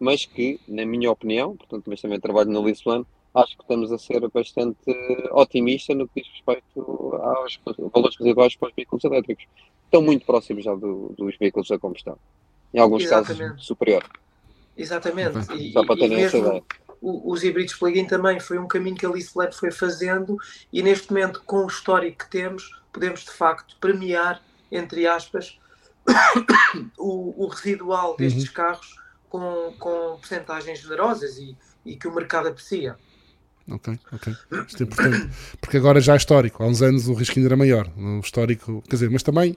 mas que, na minha opinião, portanto, mas também trabalho na Lisplano, acho que estamos a ser bastante otimistas no que diz respeito aos valores residuais para os veículos elétricos. Estão muito próximos já do, dos veículos a combustão. Em alguns Exatamente. casos, superior. Exatamente. E, Só para terem essa ideia. Os híbridos plug-in também foi um caminho que a Licelet foi fazendo e neste momento, com o histórico que temos, podemos de facto premiar, entre aspas, o, o residual destes uhum. carros com, com percentagens generosas e, e que o mercado aprecia. Ok, ok. Isto é importante. Porque agora já é histórico. Há uns anos o risco ainda era maior. O histórico, quer dizer, mas também,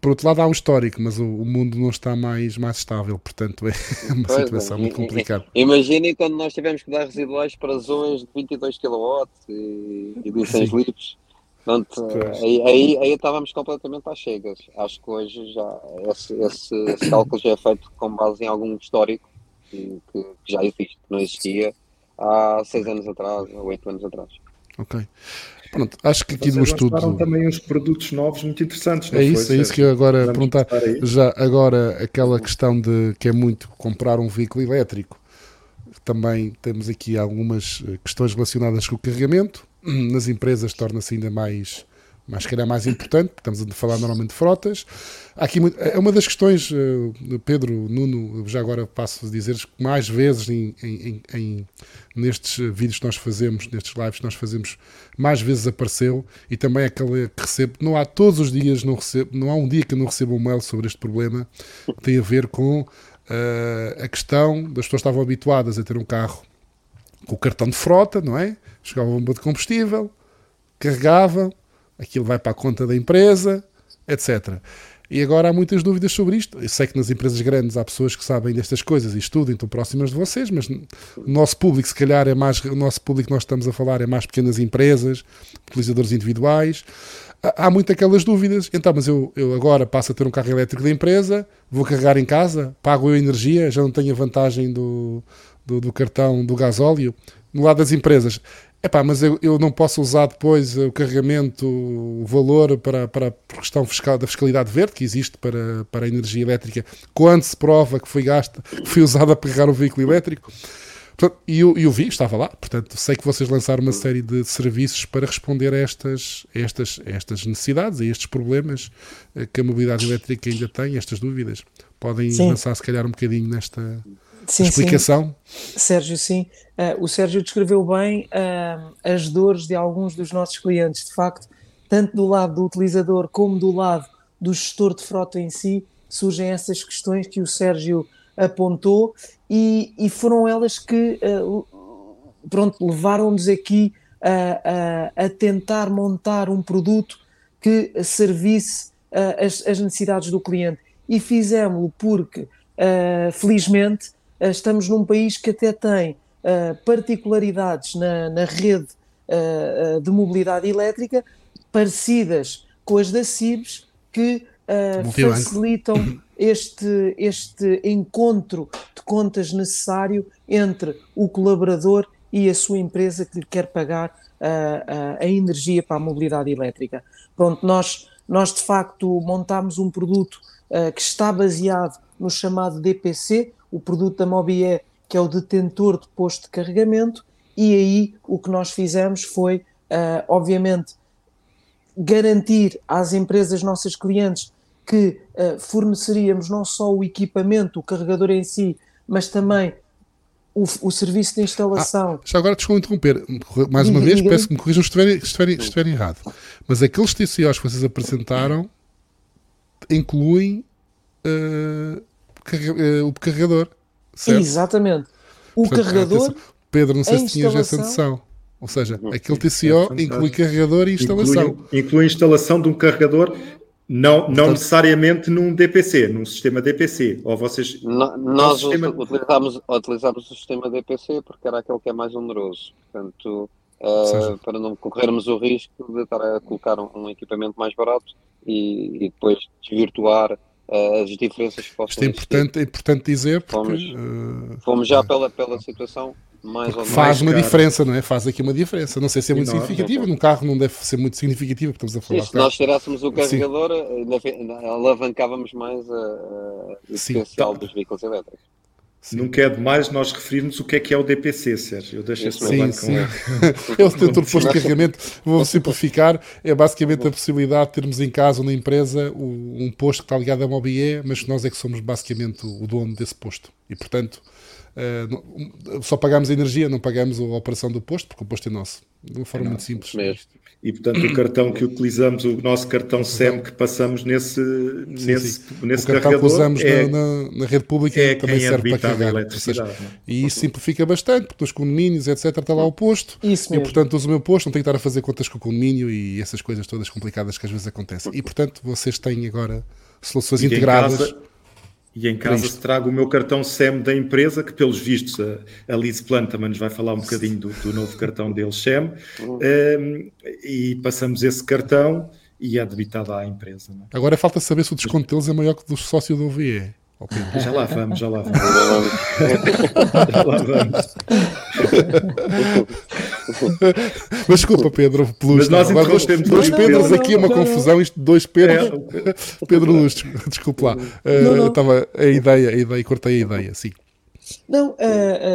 por outro lado, há um histórico, mas o, o mundo não está mais, mais estável. Portanto, é uma pois situação é. muito complicada. Imaginem quando nós tivemos que dar residuais para zonas de 22 kW e, e de 100 litros. Portanto, aí, aí, aí, estávamos completamente às cegas. Acho que hoje já esse, esse, esse cálculo já é feito com base em algum histórico que, que já existe, que não existia há seis anos atrás, ou oito anos atrás. Ok. Pronto, acho que aqui no estudo. também uns produtos novos muito interessantes. é isso, foi, é isso que eu agora perguntar. Já agora aquela questão de que é muito comprar um veículo elétrico. Também temos aqui algumas eh, questões relacionadas com o carregamento. Nas empresas torna-se ainda mais mas calhar mais importante, estamos a falar normalmente de frotas. Aqui é uma das questões, eh, Pedro, Nuno, já agora passo a dizer que mais vezes em, em, em, nestes vídeos que nós fazemos, nestes lives que nós fazemos, mais vezes apareceu e também aquela que recebo, não há todos os dias, não, recebo, não há um dia que eu não receba um mail sobre este problema, que tem a ver com uh, a questão das pessoas estavam habituadas a ter um carro com o cartão de frota, não é? Chegavam a bomba de combustível, carregavam, aquilo vai para a conta da empresa, etc. E agora há muitas dúvidas sobre isto. Eu sei que nas empresas grandes há pessoas que sabem destas coisas e estudam, estão próximas de vocês, mas o nosso público, se calhar, é mais. O nosso público que nós estamos a falar é mais pequenas empresas, utilizadores individuais. Há muito aquelas dúvidas. Então, mas eu, eu agora passo a ter um carro elétrico da empresa, vou carregar em casa, pago eu energia, já não tenho a vantagem do, do, do cartão do gasóleo. No lado das empresas, Epá, mas eu, eu não posso usar depois o carregamento, o valor para, para a questão fiscal, da fiscalidade verde que existe para, para a energia elétrica, quando se prova que foi gasta, foi usada para carregar o veículo elétrico. Portanto, e eu, eu vi, estava lá, portanto, sei que vocês lançaram uma série de serviços para responder a estas, a estas, a estas necessidades, a estes problemas eh, que a mobilidade elétrica ainda tem, estas dúvidas. Podem Sim. lançar, se calhar, um bocadinho nesta sim, explicação? Sim. Sérgio, sim. Uh, o Sérgio descreveu bem uh, as dores de alguns dos nossos clientes. De facto, tanto do lado do utilizador como do lado do gestor de frota em si, surgem essas questões que o Sérgio apontou e, e foram elas que uh, pronto, levaram-nos aqui a, a, a, tentar montar um produto que servisse as, as necessidades do cliente. E fizemos-lo porque, felizmente, estamos num país que até tem particularidades na, na rede de mobilidade elétrica parecidas com as da CIBS que facilitam este, este encontro de contas necessário entre o colaborador e a sua empresa que lhe quer pagar a, a, a energia para a mobilidade elétrica. Pronto, nós, nós de facto montámos um produto uh, que está baseado no chamado DPC, o produto da Mobie, que é o detentor de posto de carregamento, e aí o que nós fizemos foi, uh, obviamente, garantir às empresas nossas clientes que uh, forneceríamos não só o equipamento, o carregador em si, mas também o, o serviço de instalação. Ah, já agora desculpa interromper, mais uma vez, peço que me corrijam se estiver, estiver, estiver errado. Mas aqueles TCOs que vocês apresentaram incluem uh, o carregador. Certo? Exatamente. O Portanto, carregador. Pedro, não sei se tinhas essa noção. Ou seja, aquele TCO inclui carregador e instalação. Inclui, inclui a instalação de um carregador não, não necessariamente num DPC, num sistema DPC. Ou vocês. No, nós sistema... utilizámos, utilizámos o sistema DPC porque era aquele que é mais oneroso. Portanto, uh, para não corrermos o risco de estar a colocar um, um equipamento mais barato e, e depois desvirtuar as diferenças que possam Isto é importante, é importante dizer porque. Fomos, uh, fomos já pela, pela situação mais ou faz uma caro. diferença, não é? Faz aqui uma diferença. Não sei se é muito significativa. Num carro não deve ser muito significativa, porque estamos a falar. Sim, se nós tirássemos o carregador, Sim. alavancávamos mais a, a, o Sim, potencial tá. dos veículos elétricos. Sim. Nunca é demais nós referirmos o que é que é o DPC, Sérgio. Eu deixo esse sim, sim. é o detentor de posto de carregamento. Vou simplificar. É basicamente a possibilidade de termos em casa ou na empresa um posto que está ligado a uma OBE, mas nós é que somos basicamente o dono desse posto. E, portanto, Uh, só pagamos a energia, não pagamos a operação do posto, porque o posto é nosso. De uma forma é muito simples. Mesmo. E portanto o cartão que utilizamos, o nosso cartão SEM que passamos nesse, sim, nesse, sim. nesse o cartão que usamos é, na, na, rede pública é também serve para carregar. Seja, é? e isso simplifica bastante, porque nos condomínios, etc., está lá o posto. Isso mesmo. E portanto uso o meu posto, não tenho que estar a fazer contas com o condomínio e essas coisas todas complicadas que às vezes acontecem. E portanto vocês têm agora soluções e integradas. Casa, e em casa trago o meu cartão SEM da empresa, que pelos vistos a, a Liz Plan também nos vai falar um bocadinho do, do novo cartão deles SEM, um, ehm, e passamos esse cartão e é debitado à empresa. É? Agora falta saber se o desconto deles é maior que o do sócio do OVE. Okay. Já lá vamos, já lá vamos. já lá vamos. Mas desculpa, Pedro, Luz. Mas nós dois, dois Pedros aqui, uma confusão. Isto, dois Pedros. É. Pedro Luz, desculpa lá. Uh, estava a ideia, a ideia, cortei a ideia, sim. Não, uh,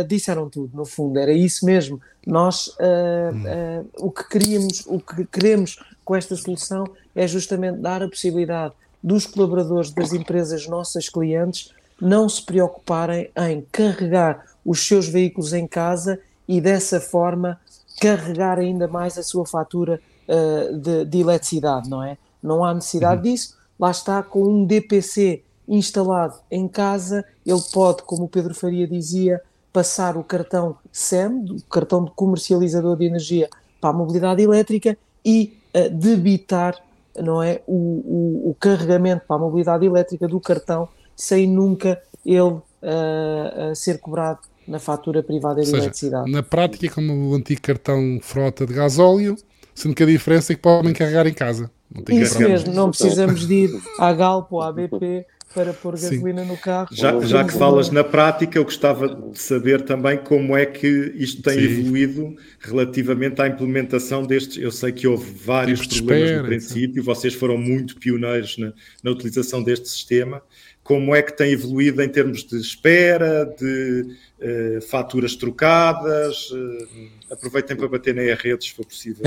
uh, disseram tudo, no fundo, era isso mesmo. Nós hum. o que queríamos, o que queremos com esta solução é justamente dar a possibilidade dos colaboradores das empresas nossas clientes não se preocuparem em carregar os seus veículos em casa e dessa forma carregar ainda mais a sua fatura uh, de, de, eletricidade, não é? Não há necessidade uhum. disso. Lá está, com um DPC instalado em casa, ele pode, como o Pedro Faria dizia, passar o cartão SEM, o cartão de comercializador de energia, para a mobilidade elétrica e uh, debitar não é, o, o, o, carregamento para a mobilidade elétrica do cartão sem nunca ele uh, ser cobrado na fatura privada de seja, eletricidade. Na prática, é como o antigo cartão frota de gasóleo, sendo que a diferença é que podem carregar em casa. Isso mesmo, não precisamos de ir à Galp ou à BP para pôr gasolina Sim. no carro. Já, já que falas na prática, eu gostava de saber também como é que isto tem Sim. evoluído relativamente à implementação destes. Eu sei que houve vários problemas espera, no princípio, vocês foram muito pioneiros na, na, utilização deste sistema. Como é que tem evoluído em termos de espera, de uh, faturas trocadas? Uh, aproveitem para bater na redes, se for possível.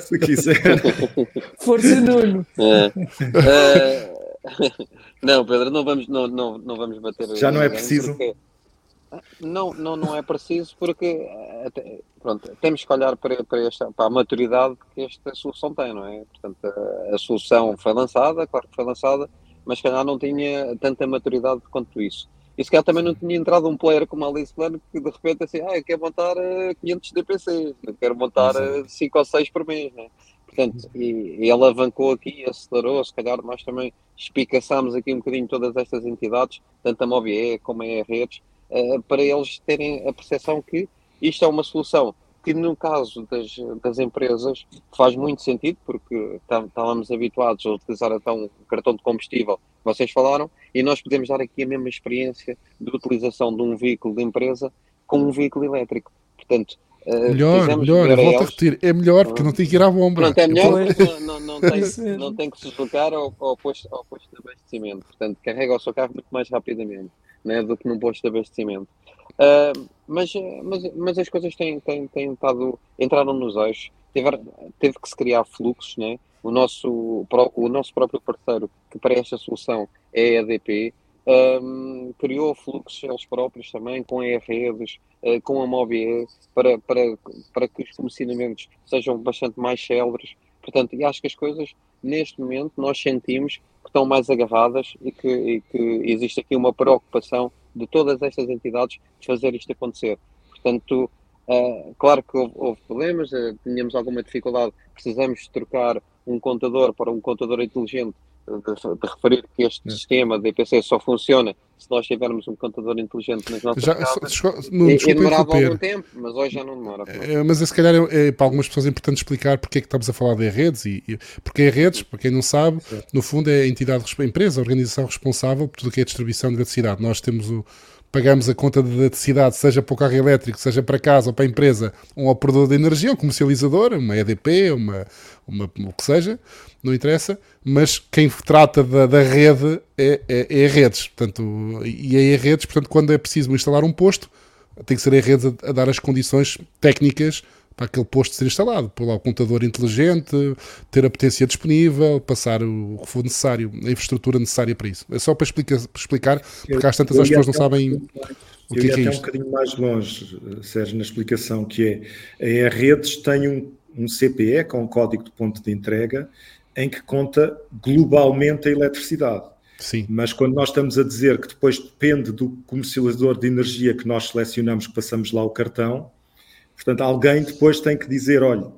se quiser. Força, Nuno. É. Uh... não, Pedro, não vamos, não, não, não vamos bater. Já não é preciso? Porque... Não, não, não é preciso porque pronto, temos que olhar para, para, esta, para a maturidade que esta solução tem, não é? Portanto, a, a solução foi lançada, claro que foi lançada, mas calhar não tinha tanta maturidade quanto isso. E se calhar também não tinha entrado um player como a Alice Plano que de repente assim, ah, eu quero montar 500 DPC, eu quero montar 5 ou 6 por mês, né? Portanto, e, e alavancou aqui, acelerou, se calhar nós também espicaçámos aqui um bocadinho todas estas entidades, tanto a Movie como a Redes, uh, para eles terem a percepção que isto é uma solução que no caso das, das empresas faz muito sentido, porque tá, estávamos habituados a utilizar então o cartão de combustível vocês falaram, e nós podemos dar aqui a mesma experiência de utilização de um veículo de empresa com um veículo elétrico. Portanto, Uh, melhor, melhor, volto a repetir, é melhor porque não tem que ir à bomba. Pronto, é melhor porque não, não, tem, não tem que se deslocar ao, ao, posto, ao posto de abastecimento. Portanto, carrega o seu carro muito mais rapidamente né, do que num posto de abastecimento. Uh, mas, mas, mas as coisas têm, têm, têm estado, entraram nos eixos, teve, teve que se criar fluxos, né? o, nosso, o nosso próprio parceiro que para esta solução é a EDP, um, criou fluxos eles próprios também, com e-redes, uh, com a Mobie, para, para, para que os comissionamentos sejam bastante mais céleres. Portanto, e acho que as coisas, neste momento, nós sentimos que estão mais agarradas e que, e que existe aqui uma preocupação de todas estas entidades de fazer isto acontecer. Portanto, uh, claro que houve, houve problemas, uh, tínhamos alguma dificuldade, precisamos trocar um contador para um contador inteligente de, de, referir que este é. sistema de EPC só funciona se nós tivermos um contador inteligente nas nossas já, casas. Não, demorava algum tempo, mas hoje já não demora. É, mas se calhar é, é, para algumas pessoas é importante explicar porque é que estamos a falar de redes e, e porque a redes, para quem não sabe, no fundo é a entidade, a empresa, a organização responsável por tudo o que é a distribuição de eletricidade. Nós temos o pagamos a conta de eletricidade, seja para o carro elétrico, seja para casa ou para a empresa, um operador de energia, um comercializador, uma EDP, uma, uma, o que seja, não interessa, mas quem trata da, da rede é, é, é, a redes. Portanto, e é a redes, portanto, quando é preciso instalar um posto, tem que ser a redes a, a dar as condições técnicas para aquele posto ser instalado, pôr lá o computador inteligente, ter a potência disponível, passar o que for necessário, a infraestrutura necessária para isso. É só para explicar, para explicar porque às tantas as pessoas não sabem o que é, que é isto. um bocadinho mais longe, Sérgio, na explicação, que é a redes tem um, um CPE com um código de ponto de entrega em que conta globalmente a eletricidade. Sim. Mas quando nós estamos a dizer que depois depende do comercializador de energia que nós selecionamos, que passamos lá o cartão, Portanto, alguém depois tem que dizer: olha,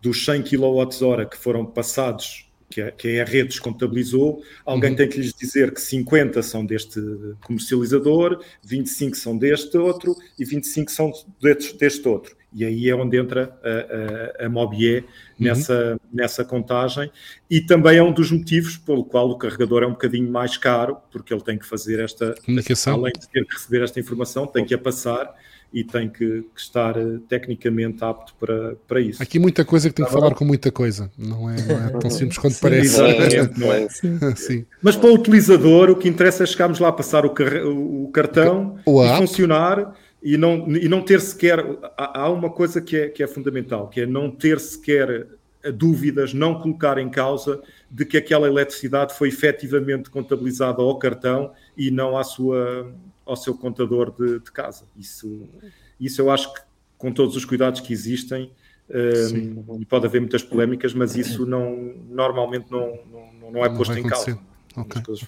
dos 100 kWh que foram passados, que a, que a redes contabilizou, alguém uhum. tem que lhes dizer que 50 são deste comercializador, 25 são deste outro e 25 são deste, deste outro. E aí é onde entra a, a, a Mobier uhum. nessa, nessa contagem. E também é um dos motivos pelo qual o carregador é um bocadinho mais caro, porque ele tem que fazer esta. Comunicação. Além de ter que receber esta informação, tem que a passar e tem que, que estar uh, tecnicamente apto para, para isso. Aqui muita coisa que tem que falar com muita coisa, não é, não é tão simples quanto Sim, parece. Não é? Sim. Sim. Mas para o utilizador, o que interessa é chegarmos lá a passar o, car o cartão o e funcionar e não, e não ter sequer. Há, há uma coisa que é, que é fundamental, que é não ter sequer dúvidas, não colocar em causa de que aquela eletricidade foi efetivamente contabilizada ao cartão e não à sua, ao seu contador de, de casa. Isso, isso eu acho que, com todos os cuidados que existem, um, e pode haver muitas polémicas, mas isso não, normalmente não, não, não é posto não em causa. Okay, okay.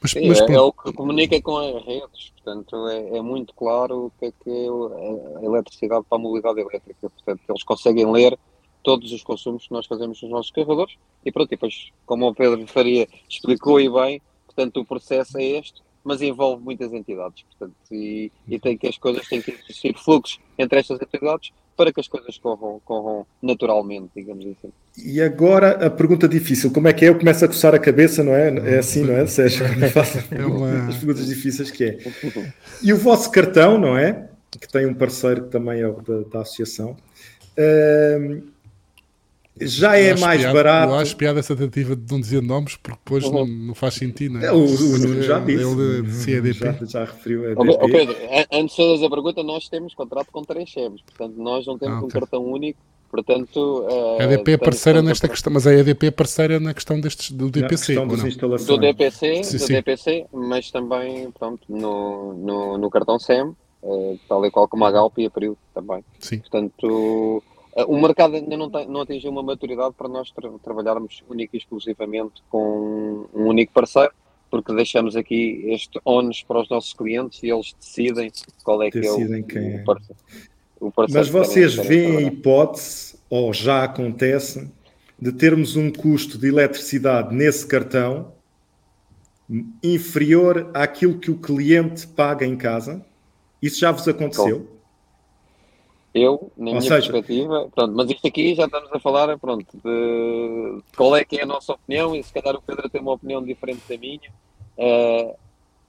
Mas, Sim, mas, é, é, o que comunica com as redes, portanto é, é, muito claro o que é que é a eletricidade para a mobilidade elétrica, portanto eles conseguem ler todos os consumos que nós fazemos nos nossos carregadores e pronto, e depois como o Pedro Faria explicou e bem, portanto o processo é este, mas envolve muitas entidades, portanto, e, e tem que as coisas têm que existir fluxos entre estas entidades para que as coisas corram, corram naturalmente, digamos assim. E agora a pergunta difícil, como é que é? Eu começo a coçar a cabeça, não é? É assim, não é, Sérgio? É uma... As perguntas difíceis que é. E o vosso cartão, não é? Que tem um parceiro que também é da, da associação. Uh, já é mais piada, barato. Eu acho piada essa tentativa de não dizer nomes, porque depois uhum. não, não, faz sentido. Não é? é o, o Nuno já disse. Ele, CEDP. Já, já referiu a oh, Pedro, antes de fazer a pergunta, nós temos contrato com três chefes, portanto, nós não temos ah, okay. um cartão único. Portanto, a EDP é parceira nesta questão, mas a EDP é parceira na questão destes, do DPC. do DPC, sim, do sim. DPC, mas também pronto, no, no, no cartão SEM, uh, tal e qual como a Galp e a Período também. Sim. Portanto, o mercado ainda não, tem, não atingiu uma maturidade para nós tra trabalharmos única e exclusivamente com um único parceiro, porque deixamos aqui este ONUS para os nossos clientes e eles decidem qual é decidem que é o, quem é. o parceiro. O parceiro Mas vocês veem a hipótese, ou já acontece, de termos um custo de eletricidade nesse cartão inferior àquilo que o cliente paga em casa? Isso já vos aconteceu? Eu, na Ou minha seja... perspectiva, pronto, mas isto aqui já estamos a falar pronto, de qual é que é a nossa opinião e se calhar o Pedro tem uma opinião diferente da minha. Uh,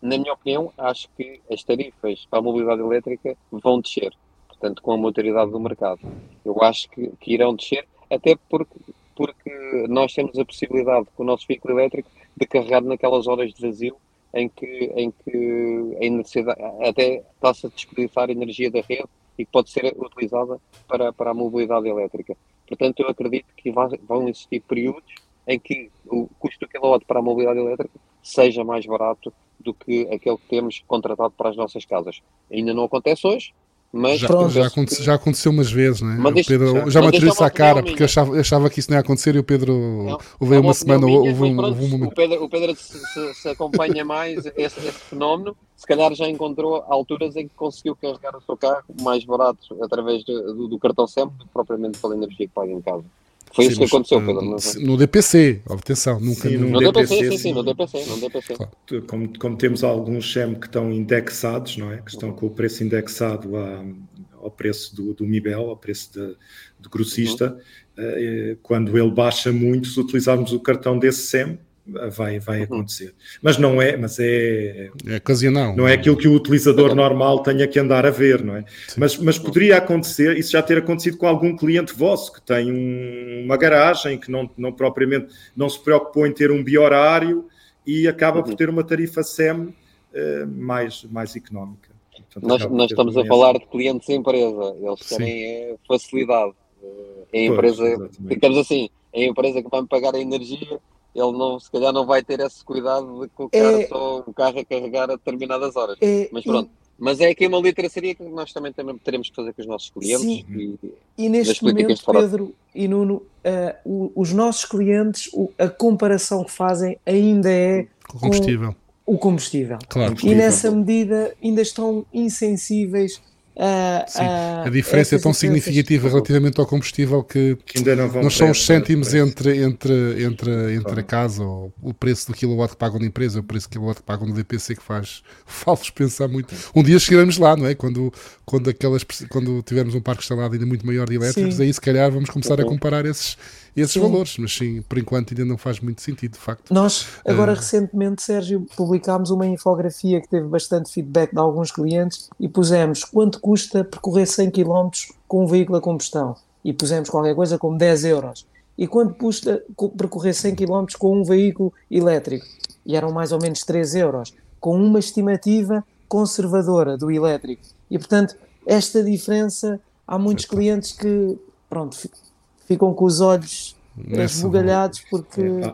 na minha opinião, acho que as tarifas para a mobilidade elétrica vão descer, portanto, com a maturidade do mercado. Eu acho que, que irão descer, até porque, porque nós temos a possibilidade, com o nosso veículo elétrico, de carregar naquelas horas de vazio em que, em que a energia, até está-se a desperdiçar energia da rede e que pode ser utilizada para, para a mobilidade elétrica. Portanto, eu acredito que vão existir períodos em que o custo do quilowatt para a mobilidade elétrica seja mais barato do que aquele que temos contratado para as nossas casas. Ainda não acontece hoje, mas já, já, aconteceu, já, aconteceu umas vezes, né? Mas Pedro já, já me atirou isso à cara, porque achava, achava, que isso não ia acontecer e o Pedro houve uma semana, houve, um, houve um momento. O Pedro, o Pedro se, se, se acompanha mais esse, esse, fenómeno, se calhar já encontrou alturas em que conseguiu carregar o seu carro mais barato através do, do cartão SEM do que propriamente pela energia que paga em casa. Foi sim, isso que aconteceu, Pedro. Não no DPC, atenção, nunca sim, no, no DPC, DPC, sim, sim, no DPC, no DPC. Claro. Como, como, temos alguns SEM que estão indexados, não é? Que estão com o preço indexado a, ao preço do, do MIBEL, ao preço de, do grossista, uhum. quando ele baixa muito, se utilizarmos o cartão desse SEM, vai, vai uhum. acontecer. Mas não é, mas é, é ocasional. Não é aquilo que o utilizador normal tenha que andar a ver, não é? Mas, mas poderia acontecer, isso já ter acontecido com algum cliente vosso que tem um, uma garagem que não, não propriamente não se preocupou em ter um biorário e acaba por uhum. ter uma tarifa SEM uh, mais, mais económica. Portanto, nós, nós estamos a falar de clientes em empresa, eles querem é facilidade. É a empresa, pois, digamos assim, é a empresa que vai me pagar a energia ele não, se calhar não vai ter esse cuidado de colocar é, só o carro a carregar a determinadas horas. É, mas pronto. E, mas é aqui uma literacia que nós também teremos que fazer com os nossos clientes. Sim, e, e neste momento, Pedro e Nuno, uh, os nossos clientes, a comparação que fazem ainda é com o combustível. Com o combustível. Claro. E nessa medida ainda estão insensíveis Uh, Sim, uh, a diferença é tão significativa relativamente ao combustível que, que ainda não, vão não são os cêntimos entre, entre, entre, entre a casa, ou o preço do quilowatt que pagam na empresa, o preço do quilowatt que pagam no DPC que faz falsos pensar muito. Um dia chegaremos lá, não é? Quando, quando, aquelas, quando tivermos um parque instalado ainda muito maior de elétricos, Sim. aí se calhar vamos começar uhum. a comparar esses, esses sim. valores, mas sim, por enquanto ainda não faz muito sentido, de facto. Nós, agora uh... recentemente, Sérgio, publicámos uma infografia que teve bastante feedback de alguns clientes e pusemos quanto custa percorrer 100 km com um veículo a combustão e pusemos qualquer coisa como 10 euros. E quanto custa percorrer 100 km com um veículo elétrico? E eram mais ou menos 3 euros, com uma estimativa conservadora do elétrico. E, portanto, esta diferença, há muitos clientes que, pronto, ficam com os olhos esbugalhados porque. É,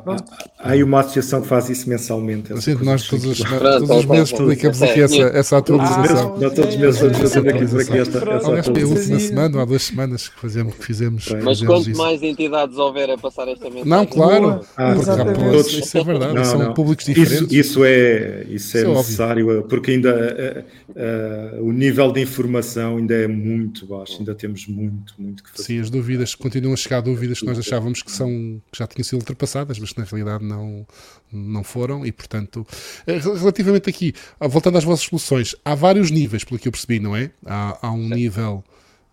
há, aí uma associação que faz isso mensalmente. Sim, nós todos os, todos os meses publicamos aqui essa, essa atualização. Não, todos os meses fazer aqui, esta, Aliás, foi a última semana, há duas semanas que fazemos. Que fizemos, Mas quanto mais entidades houver a passar esta mensagem. Não, claro, ah, porque há todos, isso é verdade, não, são não. públicos diferentes. Isso, isso é, isso é, isso é necessário, óbvio. porque ainda uh, uh, o nível de informação ainda é muito baixo, ainda temos muito, muito que fazer. Sim, as dúvidas, continuam a chegar dúvidas que nós achávamos que que, são, que já tinham sido ultrapassadas, mas que na realidade não, não foram, e portanto, eh, relativamente aqui, ah, voltando às vossas soluções, há vários níveis, pelo que eu percebi, não é? Há, há um Sim. nível.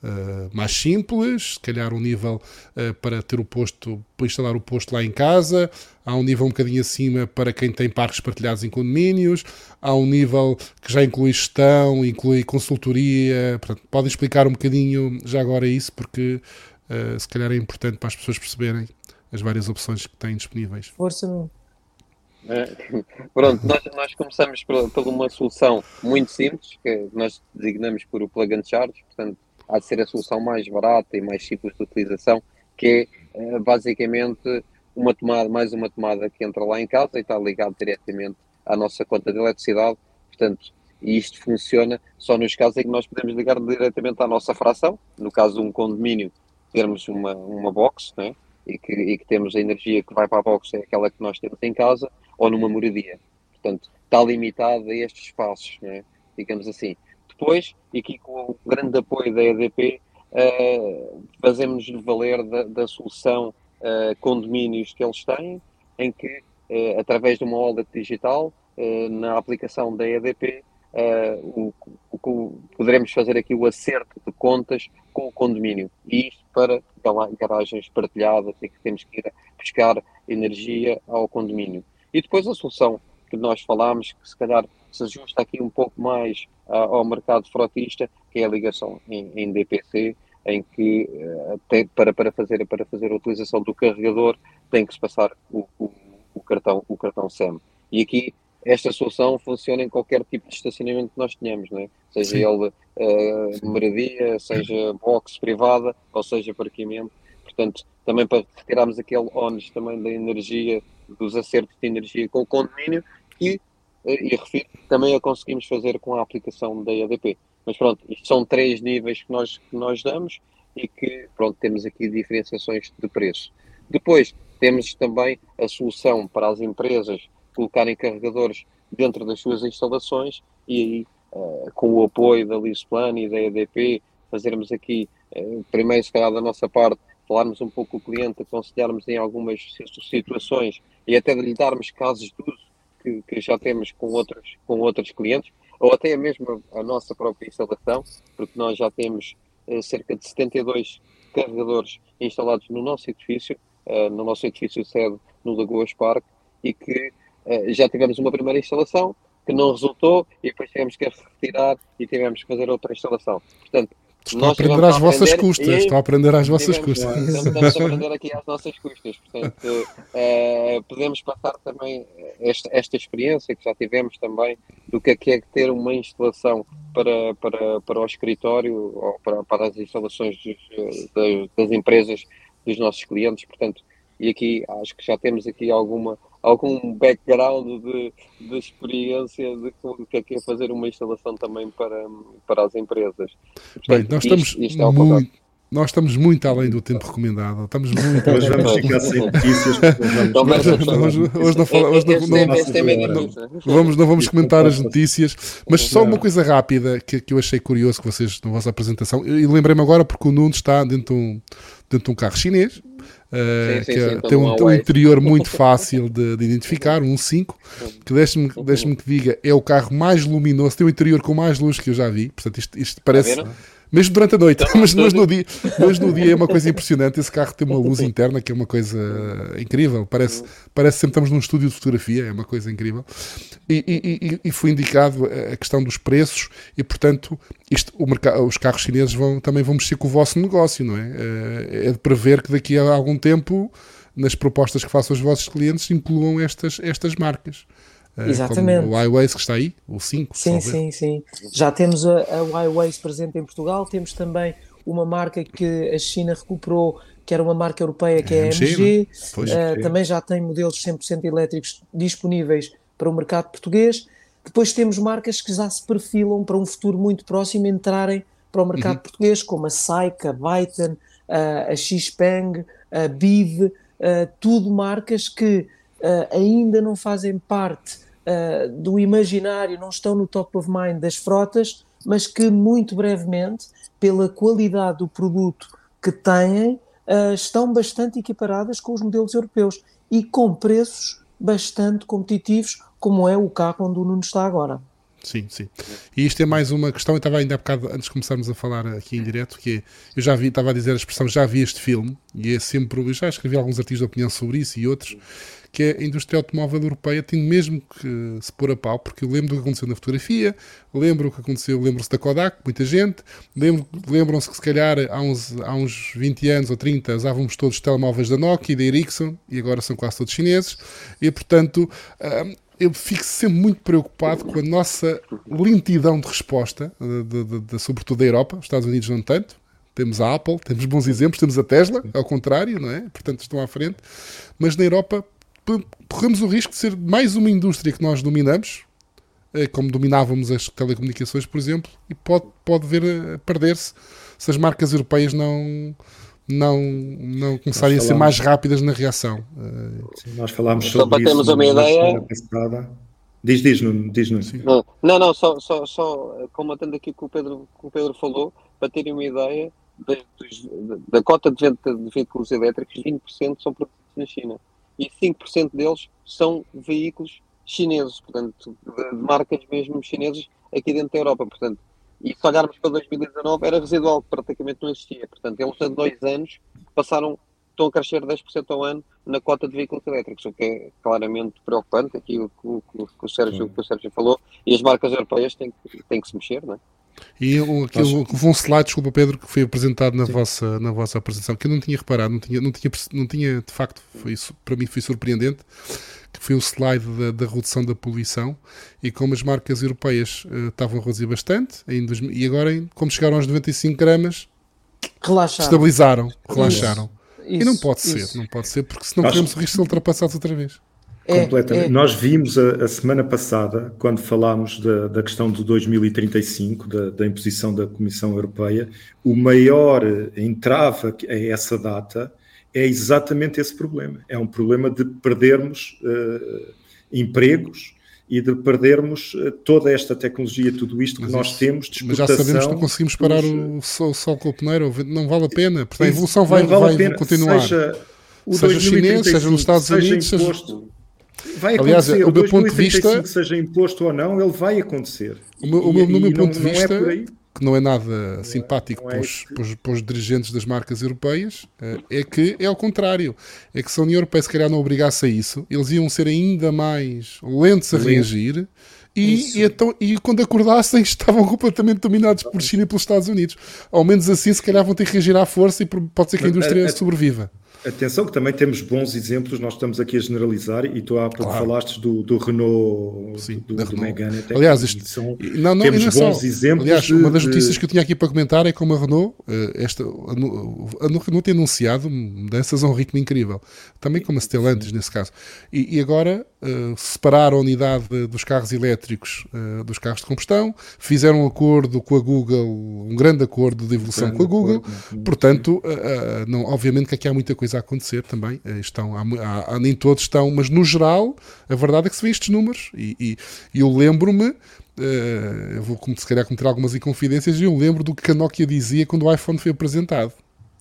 Uh, mais simples, se calhar um nível uh, para ter o posto, para instalar o posto lá em casa, há um nível um bocadinho acima para quem tem parques partilhados em condomínios, há um nível que já inclui gestão, inclui consultoria, portanto, podem explicar um bocadinho já agora isso, porque uh, se calhar é importante para as pessoas perceberem as várias opções que têm disponíveis. Força, não. É, pronto, nós, nós começamos por, por, uma solução muito simples, que nós designamos por o plug and charge, portanto, há de ser a solução mais barata e mais simples de utilização, que é eh, basicamente uma tomada, mais uma tomada que entra lá em casa e está ligado diretamente à nossa conta de eletricidade, portanto, e isto funciona só nos casos em que nós podemos ligar diretamente à nossa fração, no caso de um condomínio termos uma, uma box, né? e, que, e que temos a energia que vai para a box, é aquela que nós temos em casa, ou numa moradia. Portanto, está limitado a estes espaços, né? digamos assim. Depois, e aqui com o grande apoio da EDP, uh, eh, fazemos valer da, da solução uh, condomínios que eles têm, em que, uh, através de uma wallet digital, na aplicação da EDP, o, o, poderemos fazer aqui o acerto de contas com o condomínio. E isto para garagens partilhadas e que temos que ir buscar energia ao condomínio. E depois a solução que nós falámos, que se calhar se ajusta aqui um pouco mais ao mercado frotista, que é a ligação em, em DPC, em que tem, para, para, fazer, para fazer a utilização do carregador tem que se passar o, o, o cartão, o cartão SEM. E aqui esta solução funciona em qualquer tipo de estacionamento que nós tenhamos, é? seja Sim. ele uh, moradia, seja box privada, ou seja parqueamento. Portanto, também para retirarmos aquele ónus também da energia, dos acertos de energia com o condomínio e, eh, e refiro, também a conseguimos fazer com a aplicação da EDP. Mas pronto, isto são três níveis que nós, que nós damos e que, pronto, temos aqui diferenciações de preço. Depois, temos também a solução para as empresas colocarem carregadores dentro das suas instalações e aí, uh, com o apoio da Lisplan e da EDP, fazermos aqui, uh, primeiro, se calhar, da nossa parte, falarmos um pouco com o cliente, aconselharmos em algumas situações e até lhe darmos casos de uso que, que já temos com outros, com outros clientes, ou até mesmo a, nossa própria instalação, porque nós já temos uh, cerca de 72 carregadores instalados no nosso edifício, no nosso edifício sede no Lagoas Parque, e que uh, já tivemos uma primeira instalação que não resultou e depois tivemos que retirar e tivemos que fazer outra instalação. Portanto, Estão a aprender às vossas custas. Estão a aprender às vossas custas. Estamos a aprender aqui às nossas custas. Portanto, é, podemos passar também esta, esta experiência que já tivemos também do que é, que é ter uma instalação para, para, para o escritório ou para, para as instalações dos, das, das empresas dos nossos clientes. Portanto, e aqui acho que já temos aqui alguma algum background de, de experiência de o que é que é fazer uma instalação também para, para as empresas. Portanto, Bem, nós estamos isto, isto é muito, nós estamos muito além do tempo recomendado. Estamos muito Hoje vamos ficar sem notícias. Hoje não falamos. Vamos, não vamos comentar as notícias, mas só uma coisa rápida que, que eu achei curioso que vocês na vossa apresentação. E lembrei-me agora porque o Nuno está dentro de um, dentro de um carro chinês Uh, sim, sim, que sim, tem um, um, interior muito fácil de, de identificar, um 5, que deixe-me deixe que diga, é o carro mais luminoso, tem o interior com mais luz que eu já vi. Portanto, isto, isto parece mesmo durante a noite, mas, mas, no dia, mas no dia é uma coisa impressionante. Esse carro tem uma luz interna que é uma coisa incrível. Parece, parece sempre estamos num estúdio de fotografia, é uma coisa incrível. E, e, e foi indicado a questão dos preços, e portanto, isto, mercado, os carros chineses vão, também vão mexer com o vosso negócio, não é? É de prever que daqui a algum tempo, nas propostas que façam aos vossos clientes, incluam estas, estas marcas. Eh, Exatamente. o iWays que está aí, o 5. Sim, sim, sim. Já temos a, a iWays presente em Portugal, temos também uma marca que a China recuperou, que era uma marca europeia, que é, a MG. Uh, também já tem modelos 100% elétricos disponíveis para o mercado português. Depois temos marcas que já se perfilam para um futuro muito próximo entrarem para o mercado uhum. português, como a Saika, a Byton, a, a Xpeng, a BIV, uh, tudo marcas que uh, ainda não fazem parte uh, do imaginário, não estão no top of mind das frotas, mas que muito brevemente, pela qualidade do produto que têm, uh, estão bastante equiparadas com os modelos europeus e com preços bastante competitivos, como é o carro onde o Nuno está agora. Sim, sim. E isto é mais uma questão, eu estava ainda há bocado, antes de começarmos a falar aqui em direto, que eu já vi, estava a dizer a expressão, já vi este filme, e é sempre, eu já escrevi alguns artigos de opinião sobre isso e outros, que a indústria automóvel europeia tem mesmo que se pôr a pau, porque eu lembro do que aconteceu na fotografia, lembro o que aconteceu, lembro-se da Kodak, muita gente, lembram-se que se calhar há uns, há uns 20 anos ou 30 usávamos todos os telemóveis da Nokia e da Ericsson, e agora são quase todos chineses, e portanto hum, eu fico sempre muito preocupado com a nossa lentidão de resposta, de, de, de, sobretudo da Europa, os Estados Unidos não tanto, temos a Apple, temos bons exemplos, temos a Tesla, ao contrário, não é? Portanto, estão à frente. Mas na Europa corremos o risco de ser mais uma indústria que nós dominamos, eh, como dominávamos as telecomunicações, por exemplo, e pode, pode ver a perder-se se as marcas europeias não, não, não começarem a ser mais rápidas na reação. Sim, nós falámos sobre só para termos uma ideia. Diz, diz, Nuno, diz, Nuno. Não, não, não, só, só, só comentando aqui o que o Pedro, que o Pedro falou, para terem uma ideia, da, da cota de venda de veículos elétricos, 20% são produzidos na China e 5% deles são veículos chineses, portanto, de, marcas mesmo chinesas aqui dentro da Europa. Portanto, e se olharmos para 2019, era residual, praticamente não existia. Portanto, eles há dois anos passaram, estão a crescer 10% ao ano na cota de veículos elétricos, o que é claramente preocupante, aqui o que o, o, o, Sérgio, o, o Sérgio falou, e as marcas europeias têm que, têm que se mexer, não é? E aquilo, um slide, desculpa Pedro, que foi apresentado na vossa, na vossa apresentação, que eu não tinha reparado, não tinha, não tinha, não tinha de facto, foi isso, para mim foi surpreendente, que foi o slide da, da redução da poluição e como as marcas europeias uh, estavam a reduzir bastante, em 2000, e agora, como chegaram aos 95 gramas, relaxaram. estabilizaram, relaxaram. Isso, e não pode isso. ser, não pode ser, porque senão corremos o risco de ser ultrapassados outra vez. É, Completamente. É. Nós vimos a, a, semana passada, quando falámos da, da questão do 2035, da, da, imposição da Comissão Europeia, o maior entrave a essa data é exatamente esse problema. É um problema de perdermos uh, empregos e de perdermos uh, toda esta tecnologia, tudo isto mas que nós temos de Mas já sabemos que não conseguimos parar dos, o sol, sol com o pneiro, não vale a pena. Portanto, a evolução vai, vale vai continuar. Seja, o seja chinês, seja nos Estados seja Unidos, imposto, seja vai Aliás, acontecer. o meu ponto de vista, seja imposto ou não, ele vai acontecer. O meu, e, o meu, no meu ponto de é vista, é que não é nada simpático é, para, os, para, os, para, os, dirigentes das marcas europeias, eh, é que é ao contrário. É que se a União Europeia se calhar não obrigasse a isso, eles iam ser ainda mais lentos a reagir. E, e, então, e quando acordassem estavam completamente dominados por China e pelos Estados Unidos. Ao menos assim, se calhar vão ter que reagir à força e pode ser que a indústria sobreviva. Atenção que também temos bons exemplos, nós estamos aqui a generalizar e tu há pouco claro. falaste do, do Renault, Sim, do, do Megane. Aliás, isto, são, não, não, temos não bons exemplos. Aliás, de, uma das notícias de... que eu tinha aqui para comentar é como a Renault, eh, esta, a, Renault tem anunciado mudanças a um ritmo incrível, também como a Stellantis nesse caso. E, e agora uh, separaram a unidade dos carros elétricos uh, dos carros de combustão, fizeram um acordo com a Google, um grande acordo de evolução com a Google, portanto, uh, não, obviamente que aqui há muita coisa a acontecer também. Eh, estão, há, há, nem todos estão, mas no geral, a verdade é que se vê estes números. E, e, e eu lembro-me, eu vou se calhar cometer algumas inconfidências, e eu lembro do que a Nokia dizia quando o iPhone foi apresentado.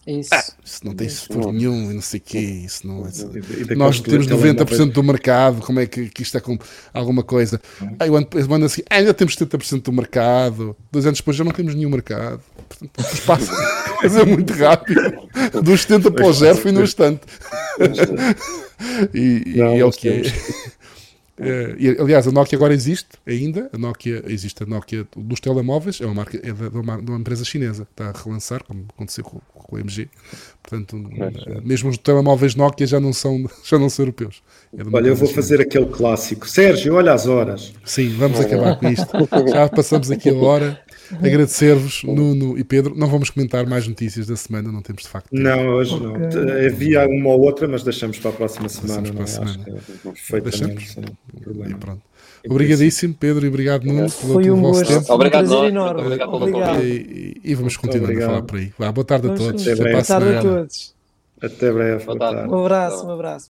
Isso. Ah, isso não tem futuro nenhum e não sei o quê. Isso não é, nós temos 90% do mercado. Como é que, que isto é com alguma coisa? Uhum. Aí o ano, assim, ah, ainda temos 70% do mercado. Dois anos depois já não temos nenhum mercado. Portanto, passa é muito rápido. Dos 70 para o zero foi no instante. e, e é o que é. Uh, e, aliás, a Nokia agora existe ainda. A Nokia existe a Nokia dos telemóveis, é uma marca é de, uma, de uma empresa chinesa que está a relançar, como aconteceu com, com o MG. Portanto, uh, mesmo os telemóveis Nokia já não são, já não são europeus. É olha, eu vou chinesa. fazer aquele clássico. Sérgio, olha as horas. Sim, vamos acabar com isto. Já passamos aqui a hora. Agradecer-vos, Nuno e Pedro. Não vamos comentar mais notícias da semana, não temos de facto. Tempo. Não, hoje okay. não. Havia uma ou outra, mas deixamos para a próxima semana. Para a é? semana. Deixamos. E pronto. Obrigadíssimo, Pedro, e obrigado, Nuno, pelo, Foi um vosso tempo. Obrigado, um enorme. Obrigado pelo obrigado. E, e, vamos continuar a falar por aí. Vá, boa tarde a todos. Boa tarde a todos. Até breve. Um abraço, um abraço.